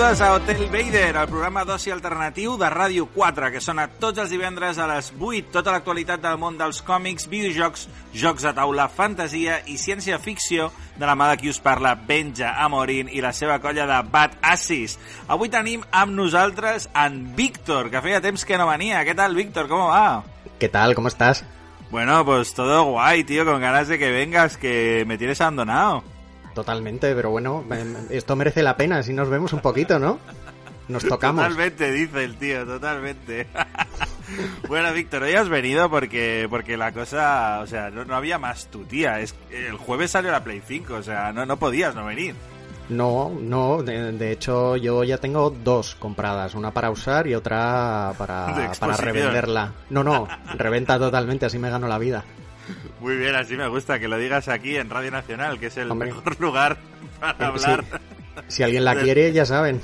Benvingudes a Hotel Vader, el programa d'oci alternatiu de Ràdio 4, que sona tots els divendres a les 8, tota l'actualitat del món dels còmics, videojocs, jocs de taula, fantasia i ciència-ficció de la mà de qui us parla, Benja Amorín i la seva colla de Bad Assis. Avui tenim amb nosaltres en Víctor, que feia temps que no venia. Què tal, Víctor? Com va? ¿Qué tal? ¿Cómo estás? Bueno, pues todo guay, tío, con ganas de que vengas, que me tienes abandonado. Totalmente, pero bueno, em, esto merece la pena si nos vemos un poquito, ¿no? Nos tocamos. Totalmente, dice el tío, totalmente. bueno, Víctor, hoy has venido porque porque la cosa, o sea, no, no había más tu tía. Es, el jueves salió la Play 5, o sea, no, no podías no venir. No, no, de, de hecho yo ya tengo dos compradas, una para usar y otra para, para revenderla. No, no, reventa totalmente, así me gano la vida. Muy bien, así me gusta que lo digas aquí en Radio Nacional, que es el Hombre. mejor lugar para Eh, hablar. Si alguien la quiere, ya saben.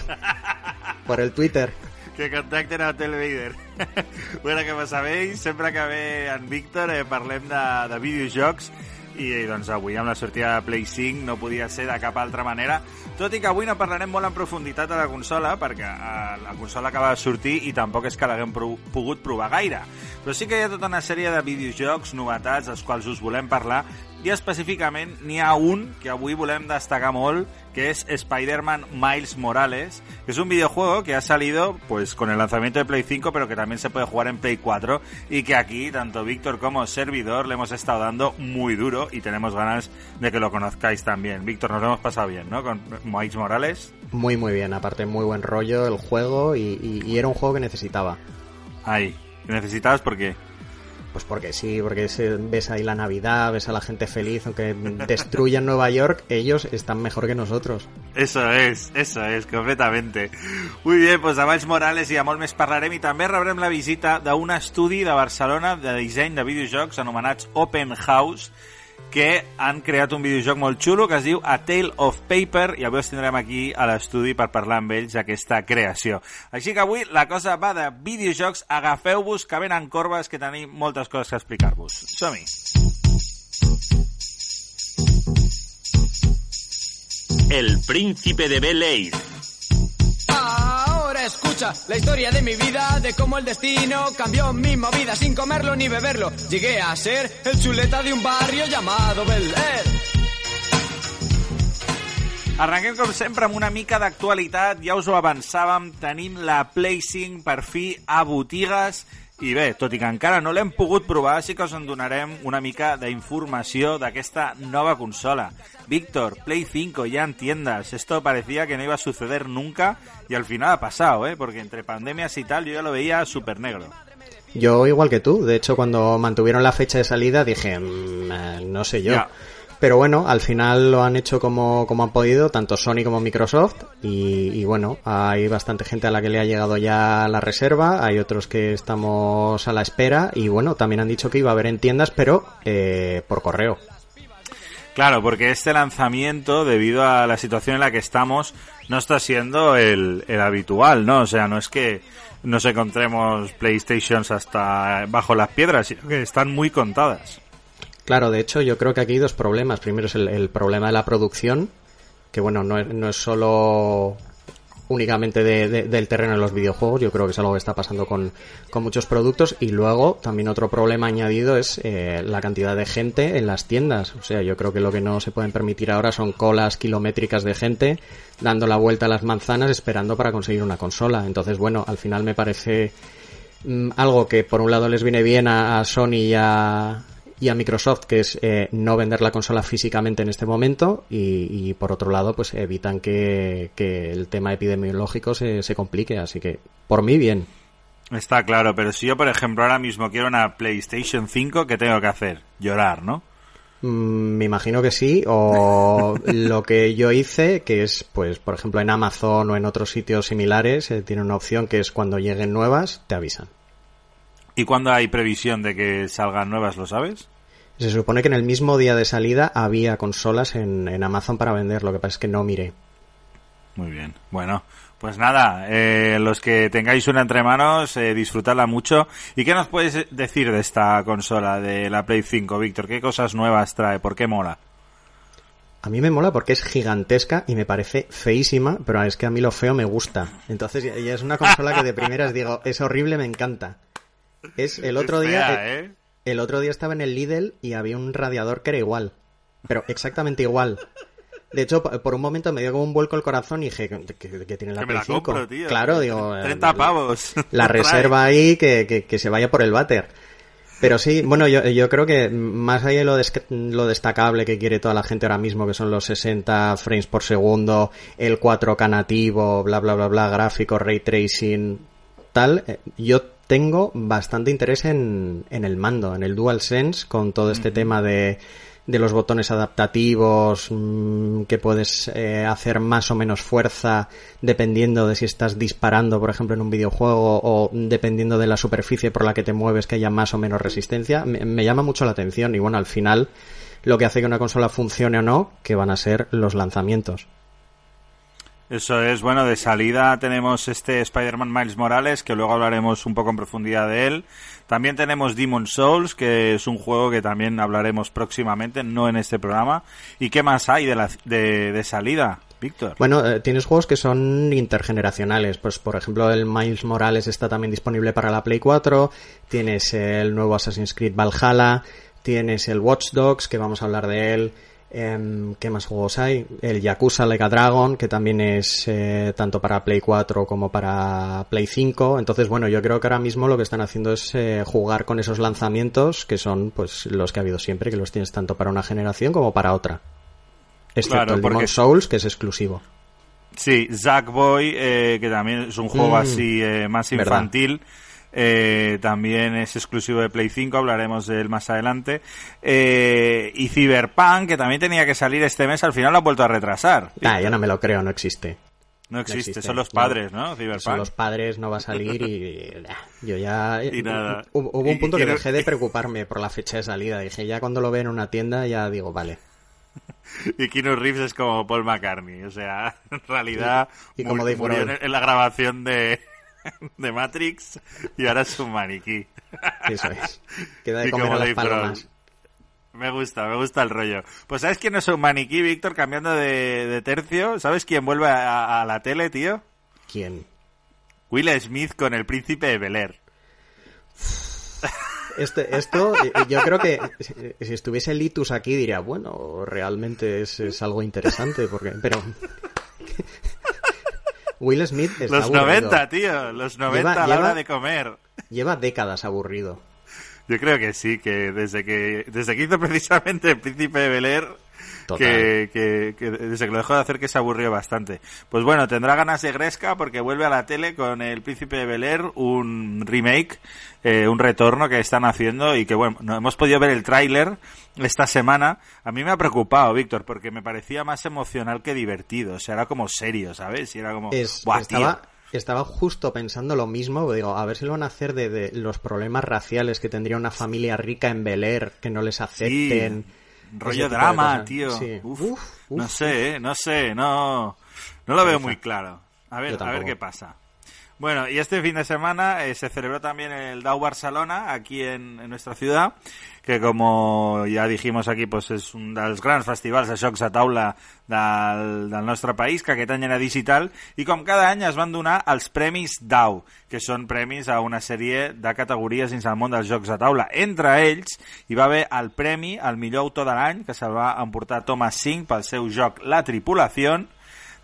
Por el Twitter. Que contacten a Hotel Vader. bueno, com sabeu, sempre que ve en Víctor eh, parlem de, de videojocs i doncs avui amb la sortida de Play 5 no podia ser de cap altra manera. Tot i que avui no parlarem molt en profunditat de la consola perquè eh, la consola acaba de sortir i tampoc és que l'haguem pro pogut provar gaire. Però sí que hi ha tota una sèrie de videojocs, novetats, dels quals us volem parlar i específicament n'hi ha un que avui volem destacar molt, que es Spider-Man Miles Morales, que es un videojuego que ha salido pues con el lanzamiento de Play 5, pero que también se puede jugar en Play 4 y que aquí tanto Víctor como servidor le hemos estado dando muy duro y tenemos ganas de que lo conozcáis también. Víctor, nos lo hemos pasado bien, ¿no? Con Miles Morales. Muy, muy bien. Aparte, muy buen rollo el juego y, y- y era un juego que necesitaba. Ahí. ¿Necesitabas por qué? Pues porque sí, porque ves ahí la Navidad, ves a la gente feliz, aunque destruyan Nueva York, ellos están mejor que nosotros. Eso és, eso és, completamente. Muy bien, doncs de Miles Morales i de molt més parlarem i també rebrem la visita d'un estudi de Barcelona de disseny de videojocs anomenats Open House que han creat un videojoc molt xulo que es diu A Tale of Paper i avui els tindrem aquí a l'estudi per parlar amb ells d'aquesta creació. Així que avui la cosa va de videojocs, agafeu-vos que venen corbes que tenim moltes coses que explicar-vos. Som-hi! El príncipe de Bel Air. Ahora escucha la historia de mi vida, de cómo el destino cambió mi movida sin comerlo ni beberlo. Llegué a ser el chuleta de un barrio llamado Bel Air. Arrenquem, com sempre, amb una mica d'actualitat. Ja us ho avançàvem, tenim la Play 5 per fi a botigues. I bé, tot i que encara no l'hem pogut provar, sí que us en donarem una mica d'informació d'aquesta nova consola. Víctor, Play 5 ya en tiendas. Esto parecía que no iba a suceder nunca y al final ha pasado, ¿eh? Porque entre pandemias y tal yo ya lo veía súper negro. Yo igual que tú, de hecho cuando mantuvieron la fecha de salida dije, "Mm, eh, no sé yo. Pero bueno, al final lo han hecho como, como han podido, tanto Sony como Microsoft, y, bueno, hay bastante gente a la que le ha llegado ya la reserva, hay otros que estamos a la espera, y bueno, también han dicho que iba a haber en tiendas, pero eh, por correo. Claro, porque este lanzamiento, debido a la situación en la que estamos, no está siendo el, el habitual, ¿no? O sea, no es que nos encontremos PlayStations hasta bajo las piedras, sino que están muy contadas. Claro, de hecho yo creo que aquí hay dos problemas. Primero es el, problema de la producción, que bueno, no es, solo únicamente de- del terreno de los videojuegos, yo creo que es algo que está pasando con, con muchos productos. Y luego también otro problema añadido es eh, la cantidad de gente en las tiendas. O sea, yo creo que lo que no se pueden permitir ahora son colas kilométricas de gente dando la vuelta a las manzanas esperando para conseguir una consola. Entonces, bueno, al final me parece mm, algo que por un lado les viene bien a, a Sony y a, y a Microsoft, que es eh, no vender la consola físicamente en este momento, y, y por otro lado, pues evitan que, que el tema epidemiológico se, se complique. Así que, por mí, bien. Está claro, pero si yo, por ejemplo, ahora mismo quiero una PlayStation 5, ¿qué tengo que hacer? Llorar, ¿no? Mm, Me imagino que sí, o lo que yo hice, que es, pues, por ejemplo, en Amazon o en otros sitios similares, eh, tiene una opción que es cuando lleguen nuevas, te avisan. ¿Y cuándo hay previsión de que salgan nuevas, lo sabes? Se supone que en el mismo día de salida había consolas en, en Amazon para vender, lo que pasa es que no miré. Muy bien. Bueno, pues nada, eh, los que tengáis una entre manos, eh, disfrutadla mucho. ¿Y qué nos puedes decir de esta consola, de la Play 5, Víctor? ¿Qué cosas nuevas trae? ¿Por qué mola? A mí me mola porque es gigantesca y me parece feísima, pero es que a mí lo feo me gusta. Entonces ya ya es una consola que de primeras digo, es horrible, me encanta. Es el otro Es día, fea, eh, ¿eh? el otro día estaba en el Lidl y había un radiador que era igual, pero exactamente igual. De hecho, por un momento me dio como un vuelco el corazón y dije, ¿qué, qué tiene la Que me la Play 5? compro, tío. Claro, digo, eh, 30 pavos. la reserva ahí que, que, que se vaya por el váter. Pero sí, bueno, yo, yo creo que más allá de lo, des- lo destacable que quiere toda la gente ahora mismo, que son los 60 frames por segundo, el 4K nativo, bla, bla, bla, bla, gráfico, ray tracing, tal, eh, yo tengo bastante interés en, en el mando, en el DualSense, con todo este tema de, de los botones adaptativos, mm, que puedes eh, hacer más o menos fuerza dependiendo de si estás disparando, por ejemplo, en un videojuego o dependiendo de la superficie por la que te mueves, que haya más o menos resistencia. Me, me llama mucho la atención y bueno, al final lo que hace que una consola funcione o no, que van a ser los lanzamientos. Eso es, bueno, de salida tenemos este Spider-Man Miles Morales, que luego hablaremos un poco en profundidad de él. También tenemos Demon Souls, que es un juego que también hablaremos próximamente, no en este programa. ¿Y qué más hay de, la, de, salida, Víctor? Bueno, eh, tienes juegos que son intergeneracionales. Pues, por ejemplo, el Miles Morales está también disponible para la Play 4. Tienes el nuevo Assassin's Creed Valhalla. Tienes el Watch Dogs, que vamos a hablar de él. Em, ¿Qué más juegos hay? El Yakuza Like a Dragon, que también es eh, tanto para Play 4 como para Play 5. Entonces, bueno, yo creo que ahora mismo lo que están haciendo es eh, jugar con esos lanzamientos, que son pues los que ha habido siempre, que los tienes tanto para una generación como para otra. Excepto Claro, el porque- Demon Souls, que es exclusivo. Sí, Zackboy, eh, que también es un juego Mm, así eh, más verdad. Eh, también es exclusivo de Play 5, hablaremos de él más adelante. Eh, y Cyberpunk, que también tenía que salir este mes, al final lo han vuelto a retrasar. Ah, yo no me lo creo, no existe. No existe, existe, son los padres, ¿no? Cyberpunk. Son los padres, no va a salir y... Yo ya... Y nada. Hubo, un punto y que dejé de preocuparme por la fecha de salida. Dije, ya cuando lo veo en una tienda, ya digo, vale. Y Keanu Reeves es como Paul McCartney, o sea, en realidad Y como murió en, en la grabación de, de Matrix y ahora es un maniquí. Eso es. Queda de comer a las palomas. Me gusta, me gusta el rollo. Pues ¿sabes quién es un maniquí, Víctor? Cambiando de, de tercio, ¿sabes quién vuelve a, a la tele, tío? ¿Quién? Will Smith con el príncipe de Bel Air. Este, esto, eh, yo creo que si- si estuviese Litus aquí diría, bueno, realmente es, es algo interesante, porque, pero... Will Smith está Los aburrido. 90, tío, los 90 a la lleva- hora de comer. Lleva décadas aburrido. Yo creo que sí, que desde que desde que hizo precisamente el príncipe de Bel Air. Que, que, que desde que lo dejó de hacer que se aburrió bastante. Pues bueno, tendrá ganas de Gresca porque vuelve a la tele con el príncipe de Bel Air, un remake, eh, un retorno que están haciendo y que bueno, no hemos podido ver el tráiler esta semana. A mí me ha preocupado, Víctor, porque me parecía más emocional que divertido. O sea, era como serio, ¿sabes? Y era como, Es- "Buah, estaba, tío". estaba justo pensando lo mismo, digo, a ver si lo van a hacer de, de los problemas raciales que tendría una familia rica en Bel Air, que no les acepten. Rollo drama, tío. Sí. Uf, Uf, uf. no sé, ¿eh? no sé, no, no lo veo muy claro. A ver, a ver qué pasa. Bueno, y este fin de semana eh, se celebró también el DAO Barcelona aquí en, en nuestra ciudad, que como ya dijimos aquí, pues és un dels grans festivals de jocs a taula del, del nostre país, que aquest any era digital, i com cada any es van donar els Premis DAO, que són premis a una sèrie de categories dins el món dels jocs a taula. Entre ells hi va haver el premi al millor autor de l'any, que se'l va emportar Thomas Singh pel seu joc La Tripulació,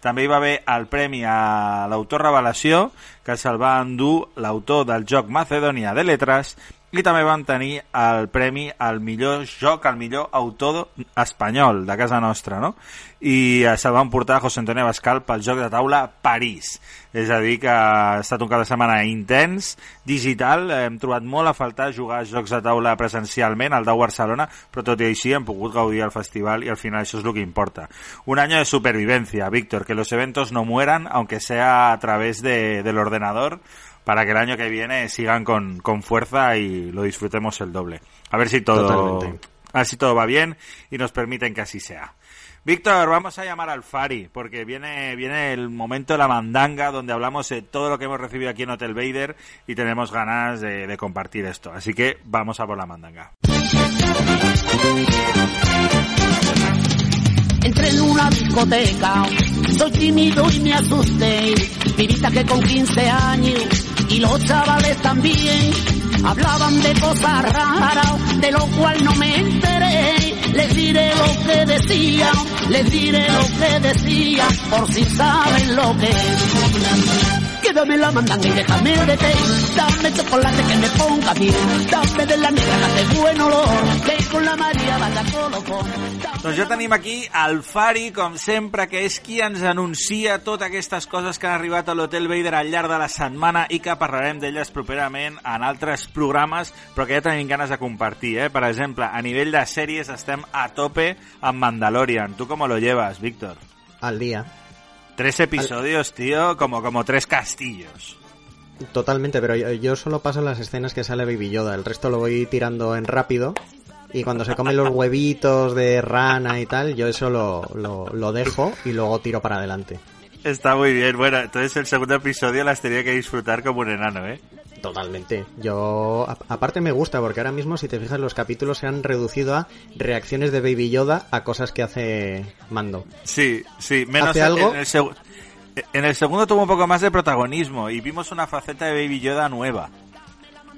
també hi va haver el premi a l'autor revelació, que se'l va endur l'autor del joc Macedònia de Letres, i també van tenir el premi al millor joc, al millor autor espanyol de casa nostra, no? I eh, se'l van portar José Antonio Bascal pel joc de taula París. És a dir, que ha estat un cap de setmana intens, digital, hem trobat molt a faltar jugar a jocs de taula presencialment al Dau Barcelona, però tot i així hem pogut gaudir del festival i al final això és el que importa. Un año de supervivencia, Víctor, que los eventos no mueran, aunque sea a través de, del ordenador, para que el año que viene sigan con, con fuerza y lo disfrutemos el doble. A ver si todo, Totalmente. a ver si todo va bien y nos permiten que así sea. Víctor, vamos a llamar al Fari, porque viene, viene el momento de la mandanga, donde hablamos de todo lo que hemos recibido aquí en Hotel Vader y tenemos ganas de, de compartir esto. Así que vamos a por la mandanga. Entre entré en una discoteca. Soy tímido y me asusté. Vivita que con 15 años y los chavales también hablaban de cosas raras, de lo cual no me enteré. Les diré lo que decía, les diré lo que decía, por si saben lo que es. Quédame la mandanga y déjame de té. Dame chocolate que me ponga bien. Dame de la negra que hace buen olor. Que con la Maria va de colofón. Doncs ja tenim aquí el Fari, com sempre, que és qui ens anuncia totes aquestes coses que han arribat a l'Hotel Vader al llarg de la setmana i que parlarem d'elles properament en altres programes, però que ja tenim ganes de compartir. Eh? Per exemple, a nivell de sèries estem a tope amb Mandalorian. Tu com lo llevas, Víctor? Al día. Tres episodios, tío, como, como tres castillos. Totalmente, pero yo, yo solo paso las escenas que sale Baby Yoda. El resto lo voy tirando en rápido. Y cuando se comen los huevitos de rana y tal, yo eso lo, lo, lo dejo y luego tiro para adelante. Está muy bien. Bueno, entonces el segundo episodio las tenía que disfrutar como un enano, ¿eh? Totalmente. Yo, a- aparte me gusta porque ahora mismo, si te fijas, los capítulos se han reducido a reacciones de Baby Yoda a cosas que hace Mando. Sí, sí. Menos ¿Hace en- algo? En, el en el segundo tuvo un poco más de protagonismo y vimos una faceta de Baby Yoda nueva.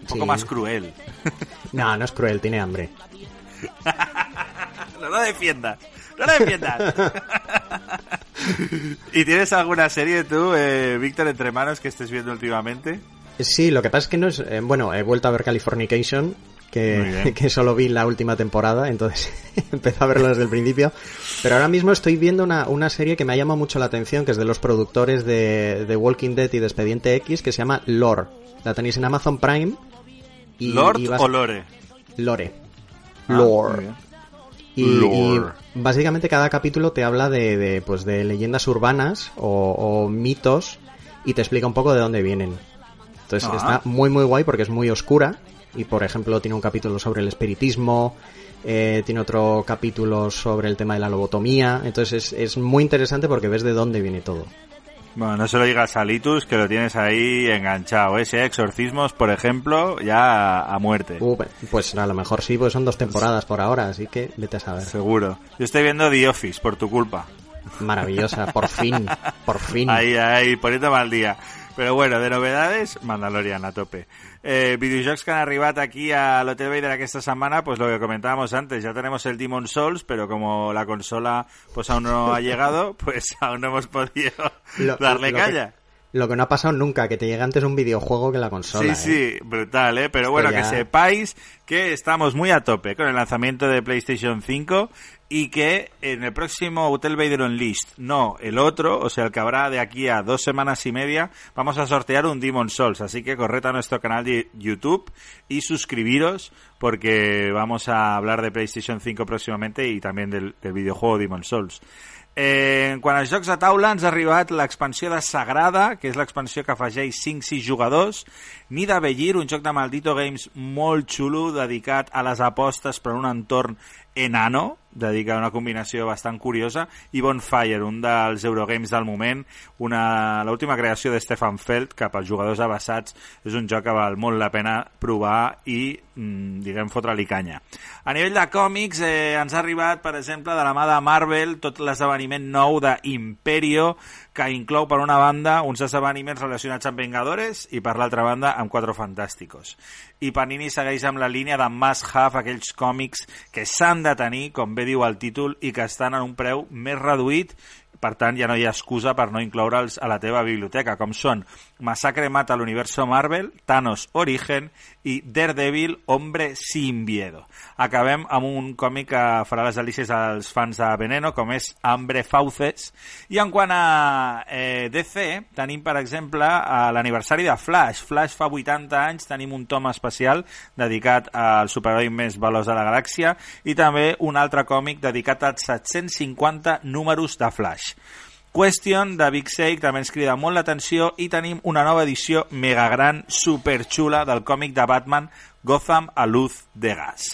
Un poco Sí. más cruel. No, no es cruel, tiene hambre. No lo defiendas. No lo defiendas. ¿Y tienes alguna serie tú, eh, Víctor, entre manos que estés viendo últimamente? Sí, lo que pasa es que no es... eh, bueno, he vuelto a ver Californication, que, que solo vi la última temporada, entonces empecé a verlo desde el principio. Pero ahora mismo estoy viendo una, una serie que me ha llamado mucho la atención, que es de los productores de, de Walking Dead y de Expediente X, que se llama Lore. La tenéis en Amazon Prime. Y, ¿Lord y vas- o Lore? Lore. Ah, Lore. Y, básicamente cada capítulo te habla de, de, pues de leyendas urbanas o, o mitos y te explica un poco de dónde vienen. Entonces Ah. está muy muy guay porque es muy oscura y por ejemplo tiene un capítulo sobre el espiritismo, eh, tiene otro capítulo sobre el tema de la lobotomía, entonces es, es muy interesante porque ves de dónde viene todo. Bueno, no se lo digas a Litus, que lo tienes ahí enganchado. Ese exorcismos, por ejemplo, ya a, a muerte. Uh, pues a lo mejor sí, pues son dos temporadas por ahora, así que vete a saber. Seguro. Yo estoy viendo The Office, por tu culpa. Maravillosa, por fin, por fin. Ahí, ahí, poniéndome al día. Pero bueno, de novedades, Mandalorian a tope. Eh, videojocs que han arribat aquí a l'Hotel Vader aquesta setmana, pues lo que comentábamos antes, ya tenemos el Demon Souls, pero como la consola pues aún no ha llegado, pues aún no hemos podido Lo- darle lo que- calla. Lo que no ha pasado nunca, que te llegue antes un videojuego que la consola. Sí, ¿eh? sí, brutal, ¿eh? Pero bueno, ya- que sepáis que estamos muy a tope con el lanzamiento de PlayStation 5 y que en el próximo Hotel Vader Unleashed, no el otro, o sea, el que habrá de aquí a dos semanas y media, vamos a sortear un Demon Souls. Así que corred a nuestro canal de YouTube y suscribiros porque vamos a hablar de PlayStation 5 próximamente y también del, del videojuego Demon Souls. Eh, en quant als jocs de taula, ens ha arribat l'expansió de Sagrada, que és l'expansió que afegeix 5-6 jugadors, Nida Bellir, un joc de Maldito Games molt xulo, dedicat a les apostes per un entorn enano, dedica una combinació bastant curiosa, i Bonfire, un dels Eurogames del moment, l'última creació de Stefan Feld, que pels jugadors avançats és un joc que val molt la pena provar i, diguem, fotre-li canya. A nivell de còmics, eh, ens ha arribat, per exemple, de la mà de Marvel, tot l'esdeveniment nou d'Imperio, que inclou, per una banda, uns esdeveniments relacionats amb Vengadores i, per l'altra banda, amb Quatre Fantàsticos. I Panini segueix amb la línia de must have, aquells còmics que s'han de tenir, com bé diu el títol, i que estan a un preu més reduït per tant, ja no hi ha excusa per no incloure'ls a la teva biblioteca, com són Massacre mata a l'universo Marvel, Thanos Origen i Daredevil Hombre sin miedo. Acabem amb un còmic que farà les delícies als fans de Veneno, com és Hambre Fauces. I en quant a eh, DC, tenim, per exemple, l'aniversari de Flash. Flash fa 80 anys, tenim un tom especial dedicat al superheroi més veloç de la galàxia i també un altre còmic dedicat als 750 números de Flash. Question de Big Sake també ens crida molt l'atenció i tenim una nova edició mega gran, superxula del còmic de Batman Gotham a luz de gas.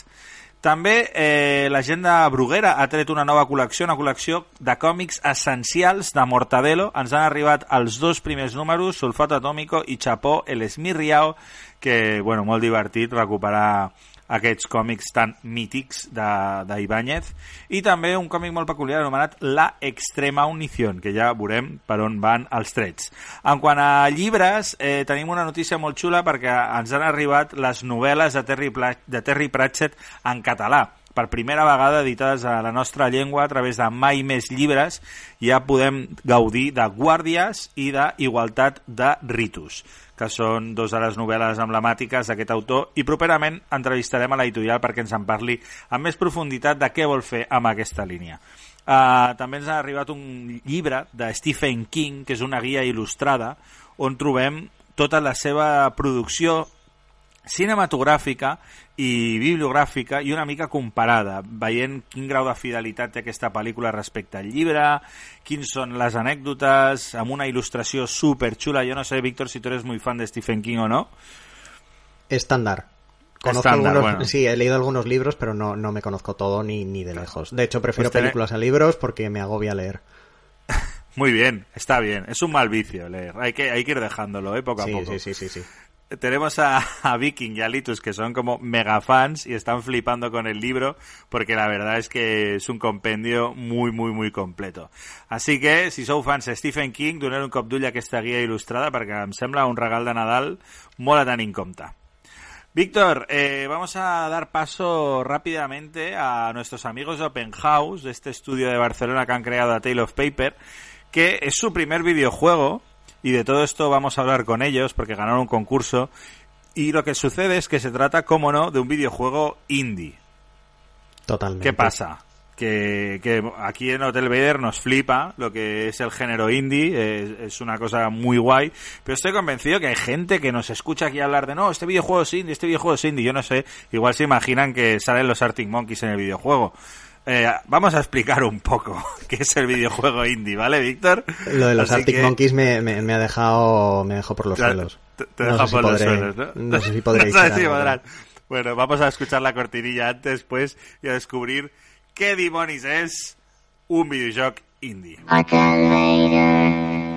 També eh, l'agenda Bruguera ha tret una nova col·lecció, una col·lecció de còmics essencials de Mortadelo. Ens han arribat els dos primers números, Sulfato Atómico i Chapó, el Esmirriao, que, bueno, molt divertit recuperar aquests còmics tan mítics d'Ibáñez, i també un còmic molt peculiar anomenat La Extrema Unición, que ja veurem per on van els trets. En quant a llibres, eh, tenim una notícia molt xula perquè ens han arribat les novel·les de Terry, Pla de Terry Pratchett en català per primera vegada editades a la nostra llengua a través de Mai Més Llibres, ja podem gaudir de Guàrdies i d'Igualtat de Ritus que són dos de les novel·les emblemàtiques d'aquest autor, i properament entrevistarem a l'editorial perquè ens en parli amb més profunditat de què vol fer amb aquesta línia. Uh, també ens ha arribat un llibre de Stephen King, que és una guia il·lustrada, on trobem tota la seva producció cinematogràfica i bibliogràfica i una mica comparada, veient quin grau de fidelitat té aquesta pel·lícula respecte al llibre, quins són les anècdotes, amb una il·lustració super xula. Jo no sé, Víctor, si tu eres muy fan de Stephen King o no. Estándar. Conozco algunos, bueno. Sí, he leído algunos libros, pero no, no me conozco todo ni, ni de lejos. De hecho, prefiero Pues películas a libros porque me agobia leer. Muy bien, está bien. Es un mal vicio leer. Hay que, hay que ir dejándolo, ¿eh? Poco a Sí, poco. sí, sí, sí, sí. Tenemos a, Viking y a Litus que son como mega fans y están flipando con el libro porque la verdad es que es un compendio muy, muy, muy completo. Así que, si sou fans de Stephen King, doneu un cop d'ull a aquesta guia il·lustrada perquè em sembla un regal de Nadal molt a tenir. Víctor, eh, vamos a dar paso rápidamente a nuestros amigos de Open House, de este estudio de Barcelona que han creado a Tale of Paper, que es su primer videojuego y de todo esto vamos a hablar con ellos porque ganaron un concurso y lo que sucede es que se trata, como no, de un videojuego indie. Totalmente. ¿Qué pasa? Que, que aquí en Hotel Vader nos flipa lo que es el género indie, es, es una cosa muy guay, pero estoy convencido que hay gente que nos escucha aquí hablar de no, este videojuego es indie, este videojuego es indie, yo no sé, igual se imaginan que salen los Arctic Monkeys en el videojuego. Eh, vamos a explicar un poco qué es el videojuego indie, ¿vale, Víctor? Lo de los Así Arctic que- Monkeys me, me, me ha dejado me dejó por los suelos. Te, te No deja si por los podré- suelos, ¿no? No sé si podré No si. Bueno, vamos a escuchar la cortinilla antes, pues, y a descubrir qué demonios es un videojuego indie.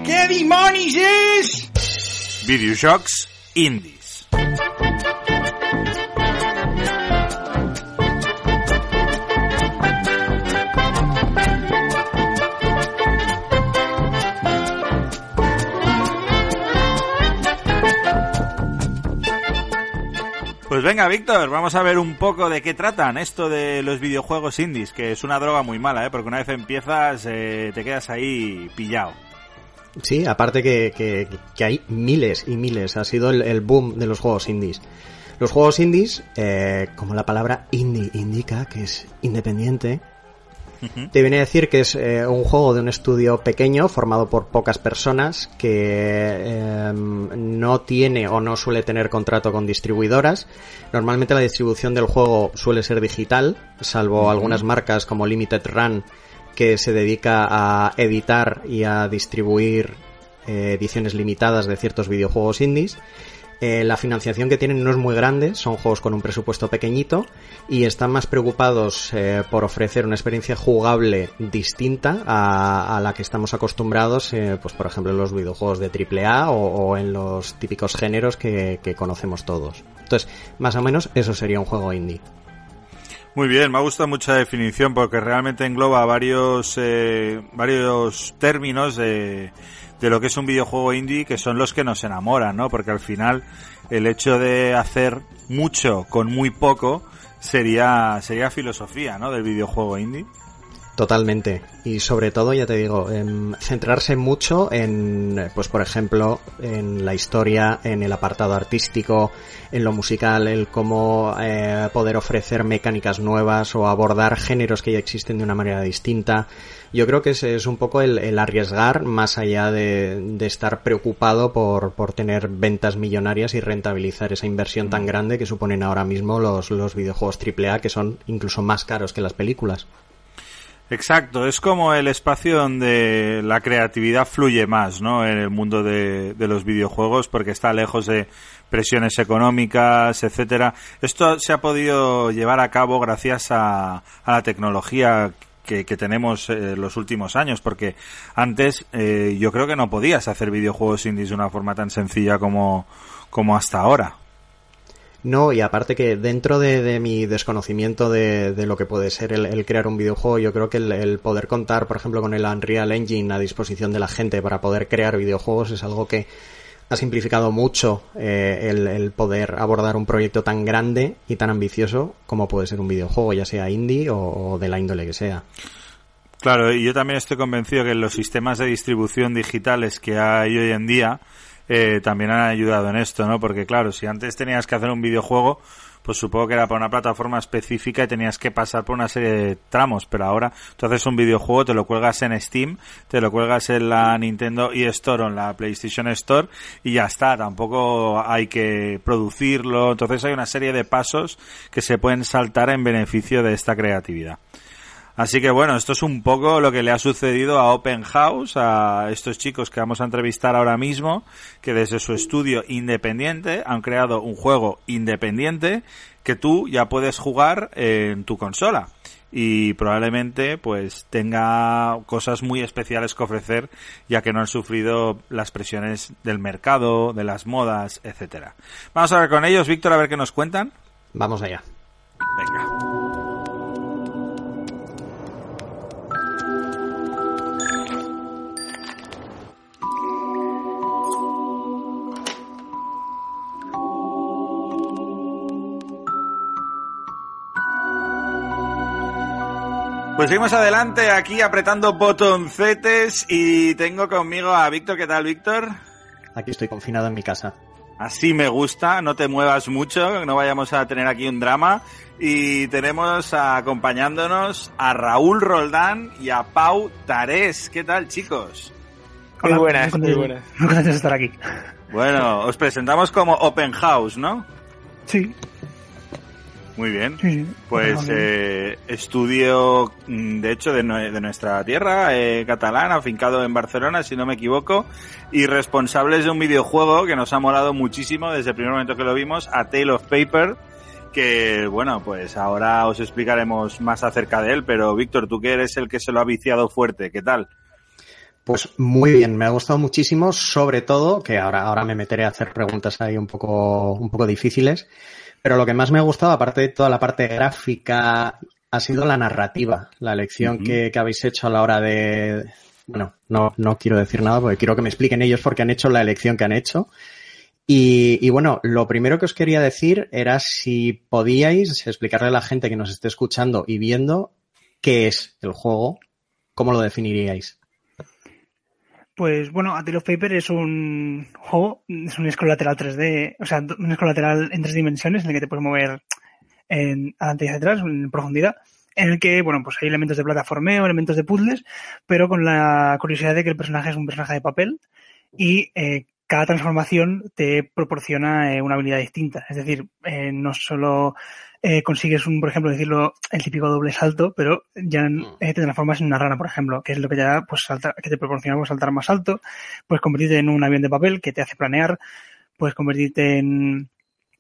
¿Qué demonios es? Videojuegos indies. Pues venga, Víctor, vamos a ver un poco de qué tratan esto de los videojuegos indies, que es una droga muy mala, ¿eh? porque una vez empiezas eh, te quedas ahí pillado. Sí, aparte que, que, hay miles y miles. Ha sido el, el boom de los juegos indies. Los juegos indies, eh, como la palabra indie indica, que es independiente, te viene a decir que es eh, un juego de un estudio pequeño formado por pocas personas que eh, no tiene o no suele tener contrato con distribuidoras. Normalmente la distribución del juego suele ser digital, salvo algunas marcas como Limited Run que se dedica a editar y a distribuir eh, ediciones limitadas de ciertos videojuegos indies. Eh, la financiación que tienen no es muy grande, son juegos con un presupuesto pequeñito y están más preocupados eh, por ofrecer una experiencia jugable distinta a, la que estamos acostumbrados, eh, pues por ejemplo en los videojuegos de AAA o, o en los típicos géneros que, conocemos todos. Entonces, más o menos eso sería un juego indie. Muy bien, me ha gustado mucho la definición porque realmente engloba varios, varios términos de lo que es un videojuego indie que son los que nos enamoran, ¿no? Porque al final el hecho de hacer mucho con muy poco sería, sería filosofía, ¿no? Del videojuego indie. Totalmente. Y sobre todo, ya te digo, em, centrarse mucho en, pues por ejemplo, en la historia, en el apartado artístico, en lo musical, el cómo eh, poder ofrecer mecánicas nuevas o abordar géneros que ya existen de una manera distinta. Yo creo que ese es un poco el, el arriesgar más allá de, de estar preocupado por, por tener ventas millonarias y rentabilizar esa inversión tan grande que suponen ahora mismo los, los videojuegos AAA que son incluso más caros que las películas. Exacto, es como el espacio donde la creatividad fluye más, ¿no? En el mundo de, los videojuegos, porque está lejos de presiones económicas, etcétera. Esto se ha podido llevar a cabo gracias a, la tecnología que, que tenemos eh, los últimos años, porque antes eh, yo creo que no podías hacer videojuegos indies de una forma tan sencilla como, como hasta ahora. No, y aparte que dentro de, de mi desconocimiento de, de, lo que puede ser el, el, crear un videojuego, yo creo que el, el, poder contar, por ejemplo, con el Unreal Engine a disposición de la gente para poder crear videojuegos es algo que ha simplificado mucho eh, el, el, poder abordar un proyecto tan grande y tan ambicioso como puede ser un videojuego, ya sea indie o, o de la índole que sea. Claro, y yo también estoy convencido que los sistemas de distribución digitales que hay hoy en día eh, también han ayudado en esto, ¿no? Porque claro, si antes tenías que hacer un videojuego, pues supongo que era para una plataforma específica y tenías que pasar por una serie de tramos, pero ahora tú haces un videojuego, te lo cuelgas en Steam, te lo cuelgas en la Nintendo eStore o en la PlayStation Store y ya está, tampoco hay que producirlo, entonces hay una serie de pasos que se pueden saltar en beneficio de esta creatividad. Así que bueno, esto es un poco lo que le ha sucedido a Open House, a estos chicos que vamos a entrevistar ahora mismo, que desde su estudio independiente han creado un juego independiente que tú ya puedes jugar en tu consola y probablemente pues tenga cosas muy especiales que ofrecer ya que no han sufrido las presiones del mercado, de las modas, etcétera. Vamos a ver con ellos, Víctor, a ver qué nos cuentan. Vamos allá. Venga. Pues seguimos adelante aquí apretando botoncetes y tengo conmigo a Víctor. ¿Qué tal, Víctor? Aquí estoy confinado en mi casa. Así me gusta, no te muevas mucho, no vayamos a tener aquí un drama. Y tenemos acompañándonos a Raúl Roldán y a Pau Tarés. ¿Qué tal, chicos? Hola, muy buenas, muy buenas. Gracias de estar aquí. Bueno, os presentamos como Open House, ¿no? Sí. Muy bien. Sí, pues eh, estudio, de hecho, de, de nuestra tierra, eh, catalana, afincado en Barcelona, si no me equivoco, y responsables de un videojuego que nos ha molado muchísimo desde el primer momento que lo vimos, A Tale of Paper, que, bueno, pues ahora os explicaremos más acerca de él, pero Víctor, tú que eres el que se lo ha viciado fuerte, ¿qué tal? Pues muy bien, me ha gustado muchísimo, sobre todo, que ahora, ahora me meteré a hacer preguntas ahí un poco, un poco difíciles, pero lo que más me ha gustado, aparte de toda la parte gráfica, ha sido la narrativa, la elección uh -huh. que, que, habéis hecho a la hora de... Bueno, no, no quiero decir nada porque quiero que me expliquen ellos por qué han hecho la elección que han hecho. Y, y, bueno, lo primero que os quería decir era si podíais explicarle a la gente que nos esté escuchando y viendo qué es el juego, cómo lo definiríais. Pues bueno, A Tale of Paper es un juego, es un escolateral 3D, o sea, un escolateral en tres dimensiones en el que te puedes mover en, adelante y hacia atrás, en profundidad, en el que, bueno, pues hay elementos de plataformeo, elementos de puzzles, pero con la curiosidad de que el personaje es un personaje de papel y eh, cada transformación te proporciona eh, una habilidad distinta. Es decir, eh, no solo eh, consigues un, por ejemplo, decirlo, el típico doble salto, pero ya eh, te transformas en una rana, por ejemplo, que es lo que te da, pues saltar, que te proporciona pues, saltar más alto, puedes convertirte en un avión de papel que te hace planear, puedes convertirte en,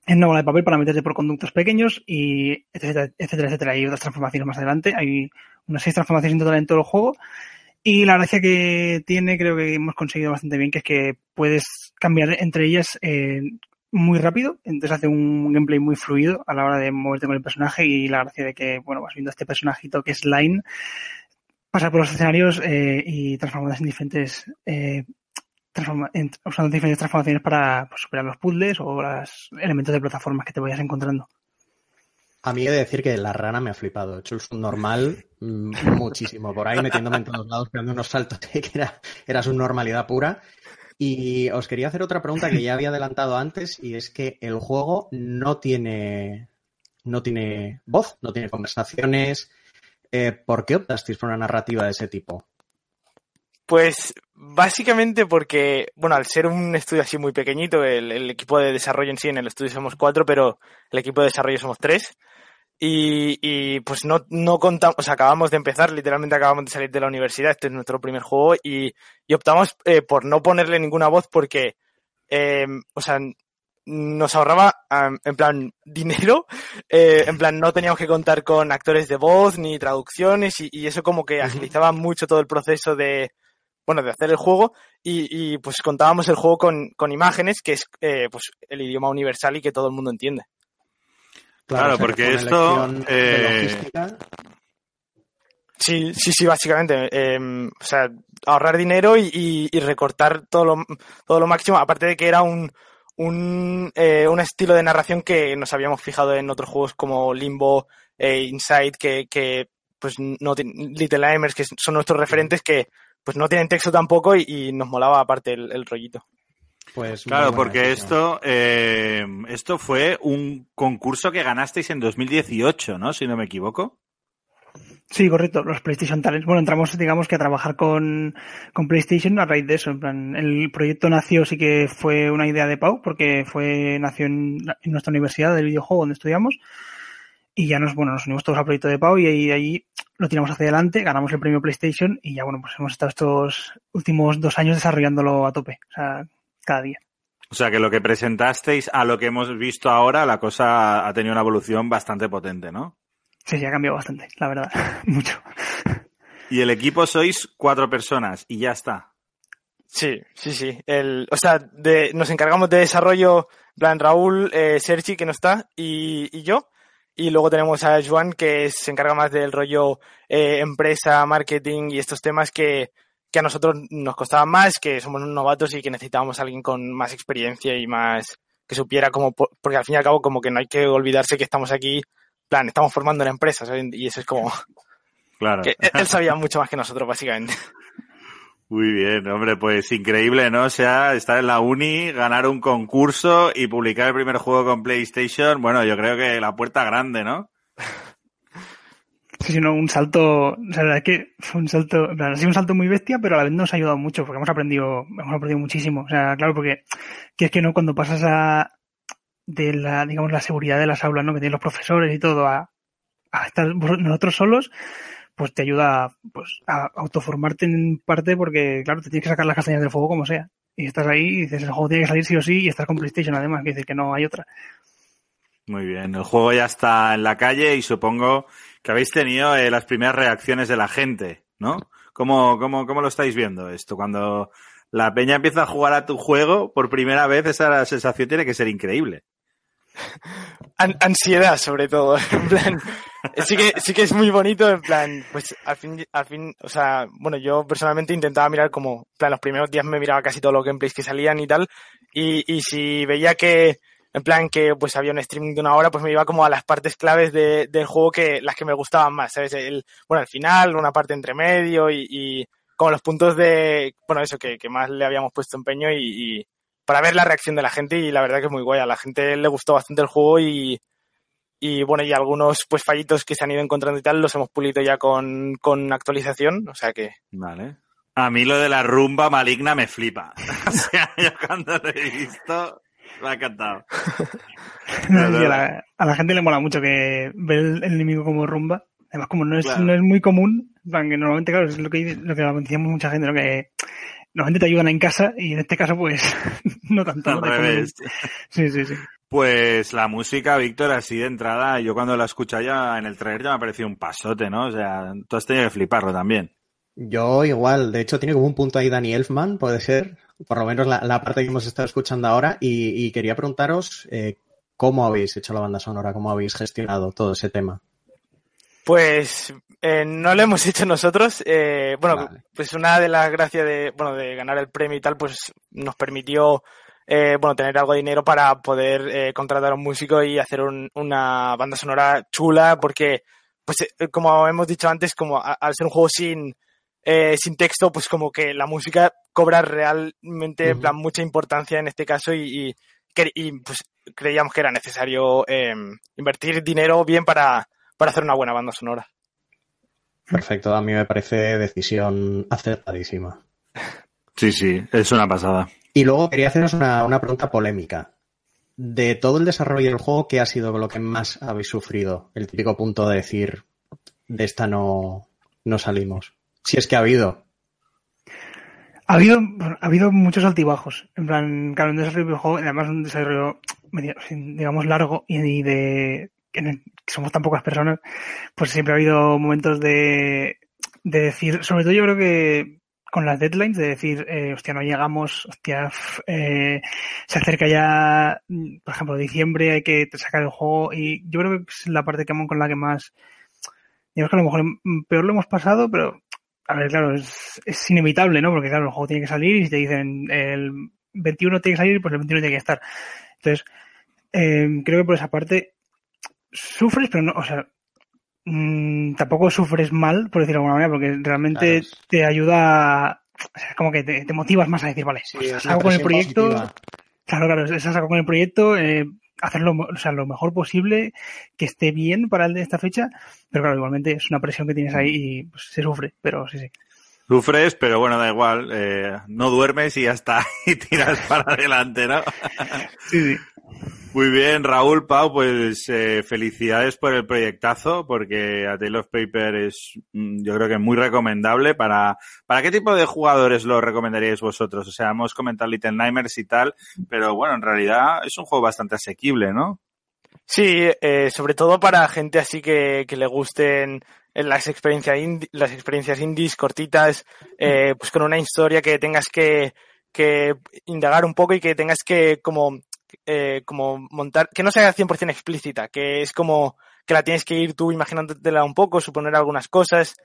en una bola de papel para meterte por conductos pequeños y etcétera, etcétera, etcétera. Hay otras transformaciones más adelante, hay unas seis transformaciones en total en todo el juego. Y la gracia que tiene, creo que hemos conseguido bastante bien, que es que puedes cambiar entre ellas eh, muy rápido, entonces hace un gameplay muy fluido a la hora de moverte con el personaje y la gracia de que, bueno, vas viendo este personajito que es Line, pasar por los escenarios eh, y transformarlas en diferentes, eh, usando diferentes transformaciones para pues, superar los puzzles o los elementos de plataformas que te vayas encontrando. A mí he de decir que la rana me ha flipado. He hecho un normal muchísimo. Por ahí metiéndome en todos lados, pegando unos saltos que era, era su normalidad pura. Y os quería hacer otra pregunta que ya había adelantado antes y es que el juego no tiene no tiene voz, no tiene conversaciones. Eh, ¿Por qué optasteis por una narrativa de ese tipo? Pues básicamente porque, bueno, al ser un estudio así muy pequeñito, el, el, equipo de desarrollo en sí, en el estudio somos cuatro, pero el equipo de desarrollo somos tres. Y, y pues no, no contamos, o sea, acabamos de empezar, literalmente acabamos de salir de la universidad, este es nuestro primer juego y, y optamos eh, por no ponerle ninguna voz porque, eh, o sea, nos ahorraba, um, en plan, dinero, eh, en plan, no teníamos que contar con actores de voz ni traducciones y, y eso como que agilizaba mucho todo el proceso de, bueno, de hacer el juego y, y pues contábamos el juego con, con imágenes, que es eh, pues el idioma universal y que todo el mundo entiende. Claro, porque esto, eh. Sí, sí, sí, básicamente. eh, o sea, ahorrar dinero y, y- y recortar todo lo, todo lo máximo. Aparte de que era un, un, eh, un estilo de narración que nos habíamos fijado en otros juegos como Limbo, e Inside, que, que pues no Little Nightmares, que son nuestros referentes, que pues no tienen texto tampoco y, y nos molaba aparte el, el rollito. Pues Claro, porque decisión. esto, eh, esto fue un concurso que ganasteis en 2018, ¿no? Si no me equivoco. Sí, correcto, los PlayStation Talents. Bueno, entramos, digamos, que a trabajar con, con PlayStation a raíz de eso. En plan, el proyecto nació, sí que fue una idea de Pau, porque fue, nació en nuestra universidad del videojuego donde estudiamos. Y ya nos, bueno, nos unimos todos al proyecto de Pau y ahí, ahí lo tiramos hacia adelante, ganamos el premio PlayStation y ya, bueno, pues hemos estado estos últimos dos años desarrollándolo a tope. O sea, cada día. O sea que lo que presentasteis a lo que hemos visto ahora, la cosa ha tenido una evolución bastante potente, ¿no? Sí, sí, ha cambiado bastante, la verdad. Mucho. Y el equipo sois cuatro personas y ya está. Sí, sí, sí. El, o sea, de, nos encargamos de desarrollo, en plan Raúl, eh, Sergi, que no está, y, y yo. Y luego tenemos a Joan, que se encarga más del rollo eh, empresa, marketing y estos temas que, que a nosotros nos costaban más, que somos novatos y que necesitábamos a alguien con más experiencia y más que supiera como, po- porque al fin y al cabo como que no hay que olvidarse que estamos aquí, plan, estamos formando una empresa, ¿sabes? Y eso es como, Claro. que él sabía mucho más que nosotros, básicamente. Muy bien, hombre, pues increíble, ¿no? O sea, estar en la uni, ganar un concurso y publicar el primer juego con PlayStation, bueno, yo creo que la puerta grande, ¿no? Sí, sí, no, un salto, o sea, la verdad es que fue un salto, en plan, ha sido un salto muy bestia, pero a la vez nos ha ayudado mucho, porque hemos aprendido, hemos aprendido muchísimo. O sea, claro, porque, que es que no, cuando pasas a, de la, digamos, la seguridad de las aulas, ¿no? Que tienen los profesores y todo, a, a estar nosotros solos, pues te ayuda, pues, a autoformarte en parte, porque, claro, te tienes que sacar las castañas del fuego como sea. Y estás ahí y dices, el juego tiene que salir sí o sí, y estás con PlayStation además, que dice que no hay otra. Muy bien, el juego ya está en la calle y supongo que habéis tenido eh, las primeras reacciones de la gente, ¿no? ¿Cómo, cómo, ¿Cómo lo estáis viendo esto? Cuando la peña empieza a jugar a tu juego por primera vez, esa sensación tiene que ser increíble. An- ansiedad, sobre todo. En plan, sí que, sí que es muy bonito, en plan, pues al fin, al fin, o sea, bueno, yo personalmente intentaba mirar como, en plan, los primeros días me miraba casi todos los gameplays que salían y tal, y, y si veía que, en plan, que pues había un streaming de una hora, pues me iba como a las partes claves de, del juego que, las que me gustaban más, ¿sabes? El, bueno, al final, una parte entre medio y, y como los puntos de, bueno, eso, que, que más le habíamos puesto empeño y, y para ver la reacción de la gente y la verdad que es muy guay. A la gente le gustó bastante el juego y, y bueno, y algunos pues fallitos que se han ido encontrando y tal los hemos pulido ya con, con actualización, o sea que Vale. A mí lo de la rumba maligna me flipa. o sea, yo cuando lo he visto, me ha encantado. A, la, a la gente le mola mucho que ver el, el enemigo como rumba. Además, como no es, Claro. no es muy común, que normalmente, claro, es lo que, lo que decíamos mucha gente, ¿no? que normalmente te ayudan en casa y en este caso, pues, no tanto. Al revés. Sí, sí, sí. Pues la música, Víctor, así de entrada, yo cuando la escuché ya en el trailer ya me ha parecido un pasote, ¿no? O sea, tú has tenido que fliparlo también. Yo igual, de hecho tiene como un punto ahí Danny Elfman, puede ser, por lo menos la, la parte que hemos estado escuchando ahora, y, y quería preguntaros eh, cómo habéis hecho la banda sonora, cómo habéis gestionado todo ese tema. Pues eh, no lo hemos hecho nosotros. eh, bueno, Vale. pues una de las gracias de, bueno, de ganar el premio y tal, pues nos permitió eh, bueno, tener algo de dinero para poder contratar a un músico y hacer un- una banda sonora chula, porque, pues, como hemos dicho antes, como a- al ser un juego sin, eh, sin texto, pues como que la música cobra realmente, plan, mucha importancia en este caso y, y, que- y, pues creíamos que era necesario eh, invertir dinero bien para, para hacer una buena banda sonora. Perfecto, a mí me parece decisión acertadísima. Sí, sí, es una pasada. Y luego quería haceros una, una pregunta polémica. De todo el desarrollo del juego, ¿qué ha sido lo que más habéis sufrido? El típico punto de decir, de esta no, no salimos. Si es que ha habido. Ha habido, ha habido muchos altibajos. En plan, claro, un desarrollo de juego, además un desarrollo, digamos, largo y de, que somos tan pocas personas, pues siempre ha habido momentos de, de decir, sobre todo yo creo que con las deadlines de decir, eh, hostia, no llegamos, hostia, eh, se acerca ya, por ejemplo, diciembre, hay que sacar el juego y yo creo que es la parte que con la que más, digamos que a lo mejor peor lo hemos pasado, pero a ver, claro, es, es inevitable, ¿no? Porque claro, el juego tiene que salir y si te dicen el 21 tiene que salir, pues el 21 tiene que estar. Entonces, eh, creo que por esa parte sufres, pero no, o sea, mmm, tampoco sufres mal, por decirlo de alguna manera, porque realmente claro. te ayuda, o sea, como que te, te, motivas más a decir, vale, sí, pues, hago con el proyecto, positiva. claro, claro, es hago con el proyecto, eh, hacerlo o sea, lo mejor posible, que esté bien para el de esta fecha, pero claro, igualmente es una presión que tienes ahí y pues, se sufre, pero sí, sí. Sufres, pero bueno, da igual, eh, no duermes y ya está, y tiras para adelante, ¿no? sí, sí. Muy bien, Raúl, Pau, pues eh, felicidades por el proyectazo, porque A Tale of Paper es, mm, yo creo que muy recomendable. ¿Para, ¿Para qué tipo de jugadores lo recomendaríais vosotros? O sea, hemos comentado Little Nightmares y tal, pero bueno, en realidad es un juego bastante asequible, ¿no? Sí, eh, sobre todo para gente así que, que le gusten las experiencias, las experiencias indies cortitas, eh, pues con una historia que tengas que, que indagar un poco y que tengas que como eh, como montar, que no sea 100% explícita, que es como que la tienes que ir tú imaginándotela un poco, suponer algunas cosas.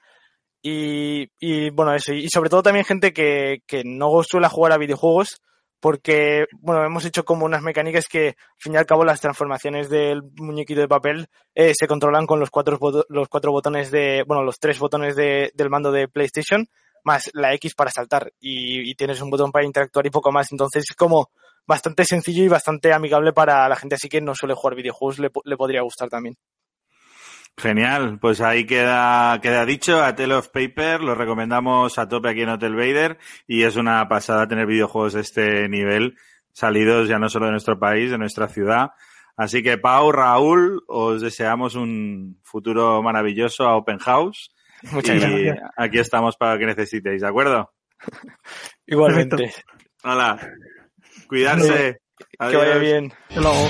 Y, y bueno, eso. Y sobre todo también gente que, que no suele jugar a videojuegos, porque, bueno, hemos hecho como unas mecánicas que, al fin y al cabo, las transformaciones del muñequito de papel eh, se controlan con los cuatro, los cuatro botones de, bueno, los tres botones de, del mando de PlayStation, más la X para saltar. Y, y tienes un botón para interactuar y poco más. Entonces es como bastante sencillo y bastante amigable para la gente así que no suele jugar videojuegos, le, le podría gustar también. Genial, pues ahí queda, queda dicho, a Tale of Paper, lo recomendamos a tope aquí en Hotel Vader y es una pasada tener videojuegos de este nivel salidos ya no solo de nuestro país, de nuestra ciudad. Así que Pau, Raúl, os deseamos un futuro maravilloso a Open House. Muchas y gracias. Aquí estamos para lo que necesitéis, ¿de acuerdo? Igualmente. Hola. Cuidarse. Que vaya bien. Hasta luego.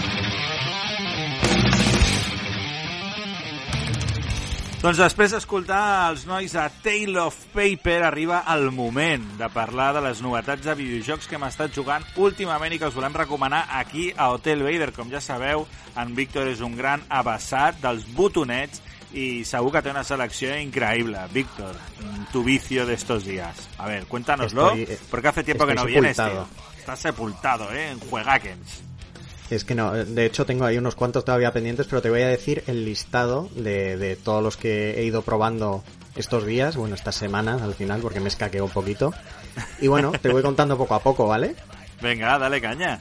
Doncs després d'escoltar els nois a Tale of Paper arriba el moment de parlar de les novetats de videojocs que hem estat jugant últimament i que us volem recomanar aquí a Hotel Vader. Com ja sabeu, en Víctor és un gran abassat dels botonets y que té una selecció increïble. Víctor, tu vicio de estos días. A ver, cuéntanoslo, Estoy, eh, porque hace tiempo que no estoy vienes, sepultado. tío. Estás sepultado, ¿eh? En Juegakens. Es que no, de hecho tengo ahí unos cuantos todavía pendientes, pero te voy a decir el listado de, de todos los que he ido probando estos días, bueno, estas semanas al final, porque me escaqueo un poquito. Y bueno, te voy contando poco a poco, ¿vale? Venga, dale caña.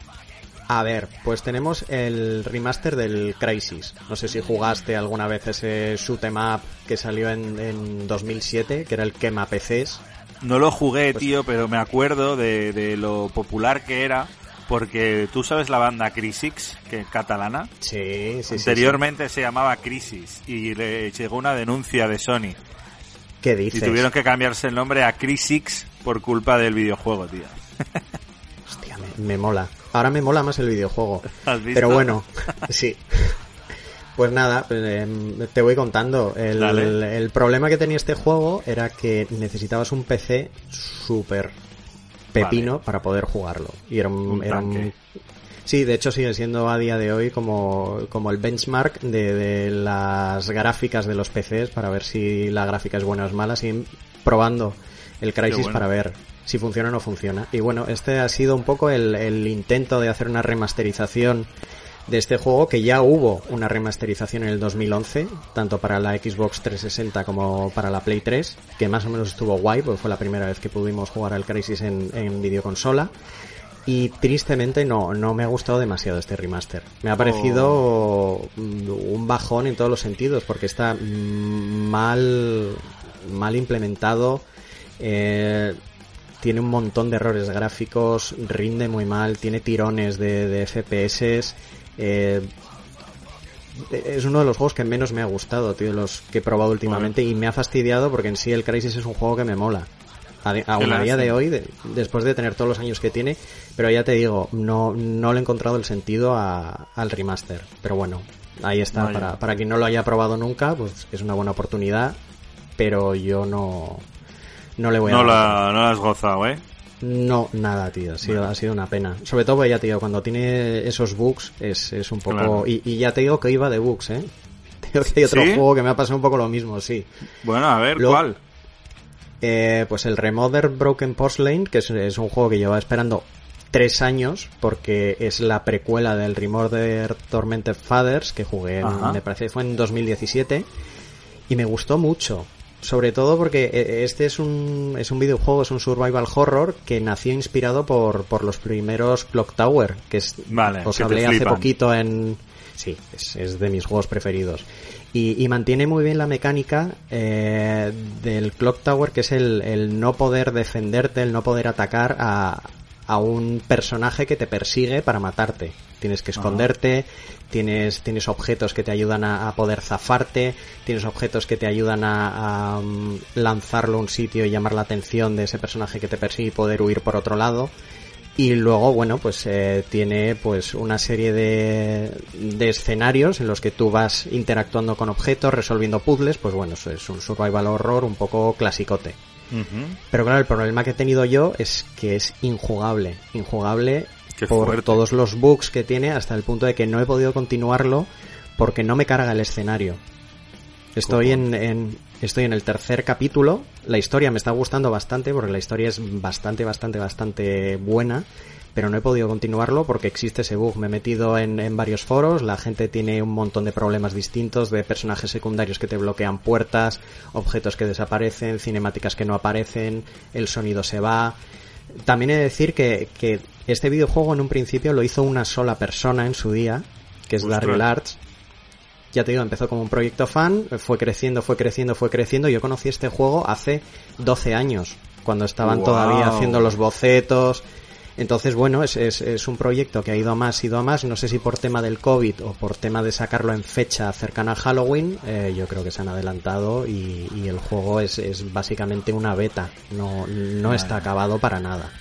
A ver, pues tenemos el remaster del Crisis. No sé si jugaste alguna vez ese shoot 'em up que salió en, en 2007, que era el quema PCs. No lo jugué, Pues- tío, pero me acuerdo de, de lo popular que era, porque tú sabes la banda Crisix, que catalana. Sí, sí, sí. Anteriormente se llamaba Crisis y le llegó una denuncia de Sony. sí. ¿Qué Y dices? tuvieron que cambiarse el nombre a Crisix por culpa del videojuego, tío. Hostia, me, me mola. Ahora me mola más el videojuego. ¿Has visto? Pero bueno, sí. Pues nada, eh, te voy contando. El, problema que tenía este juego era que necesitabas un PC súper pepino Vale. para poder jugarlo. Y era un, Un era un-. Sí, de hecho sigue siendo a día de hoy como, como el benchmark de, de las gráficas de los PCs para ver si la gráfica es buena o es mala, sin probando el Crisis bueno. para ver si funciona o no funciona. Y bueno, este ha sido un poco el, el intento de hacer una remasterización de este juego, que ya hubo una remasterización en el 2011, tanto para la Xbox 360 como para la Play 3, que más o menos estuvo guay, porque fue la primera vez que pudimos jugar al Crisis en, en videoconsola. Y tristemente no, no me ha gustado demasiado este remaster. Me ha parecido mm, un bajón en todos los sentidos, porque está mal, mal implementado. eh, tiene un montón de errores gráficos, rinde muy mal, tiene tirones de, de FPS. eh, es uno de los juegos que menos me ha gustado, tío, de los que he probado últimamente y me ha fastidiado porque en sí el Crisis es un juego que me mola. Aún a día de hoy, de- después de tener todos los años que tiene, pero ya te digo, no, no le he encontrado el sentido a- al remaster. Pero bueno, ahí está. Vaya. Para, para quien no lo haya probado nunca, pues es una buena oportunidad, pero yo no, no le voy a No dar la, no la has gozado, ¿eh? No, nada, tío. Ha sido, ha sido una pena. Sobre todo, ya te digo, cuando tiene esos bugs es, es un poco... Claro. Y, y ya te digo que iba de bugs, ¿eh? Te digo que hay otro ¿Sí? juego que me ha pasado un poco lo mismo, sí. Bueno, a ver, Luego- ¿cuál? Eh, pues el Remother Broken Porcelain, que es, es un juego que lleva esperando tres años, porque es la precuela del Remother Tormented Fathers, que jugué, en- me parece que fue en 2017, y me gustó mucho. Sobre todo porque eh, este es un, es un videojuego, es un survival horror que nació inspirado por, por los primeros Clock Tower, que es, Vale, os que hablé hace poquito en... Sí, es, es de mis juegos preferidos. Y, y mantiene muy bien la mecánica eh, del Clock Tower, que es el, el no poder defenderte, el no poder atacar a, a un personaje que te persigue para matarte. Tienes que esconderte, tienes, tienes objetos que te ayudan a, a poder zafarte, tienes objetos que te ayudan a, a, mm, lanzarlo a un sitio y llamar la atención de ese personaje que te persigue y poder huir por otro lado. Y luego, bueno, pues eh, tiene pues una serie de, de escenarios en los que tú vas interactuando con objetos, resolviendo puzzles, pues bueno, eso es un survival horror un poco clasicote. Pero claro, el problema que he tenido yo es que es injugable, injugable Qué por fuerte. todos los bugs que tiene hasta el punto de que no he podido continuarlo porque no me carga el escenario. Estoy en, en- estoy en el tercer capítulo, la historia me está gustando bastante porque la historia es bastante, bastante, bastante buena, pero no he podido continuarlo porque existe ese bug. Me he metido en, en varios foros, la gente tiene un montón de problemas distintos, de personajes secundarios que te bloquean puertas, objetos que desaparecen, cinemáticas que no aparecen, el sonido se va. También he de decir que, que este videojuego en un principio lo hizo una sola persona en su día, que es Ostras. Daryl Arts. Ya te digo, empezó como un proyecto fan, fue creciendo, fue creciendo, fue creciendo. Yo conocí este juego hace 12 años, cuando estaban Wow. todavía haciendo los bocetos. Entonces, bueno, es, es, es un proyecto que ha ido a más, ido a más. No sé si por tema del COVID o por tema de sacarlo en fecha cercana a Halloween, eh, yo creo que se han adelantado y, y el juego es, es básicamente una beta. No, no está acabado para nada.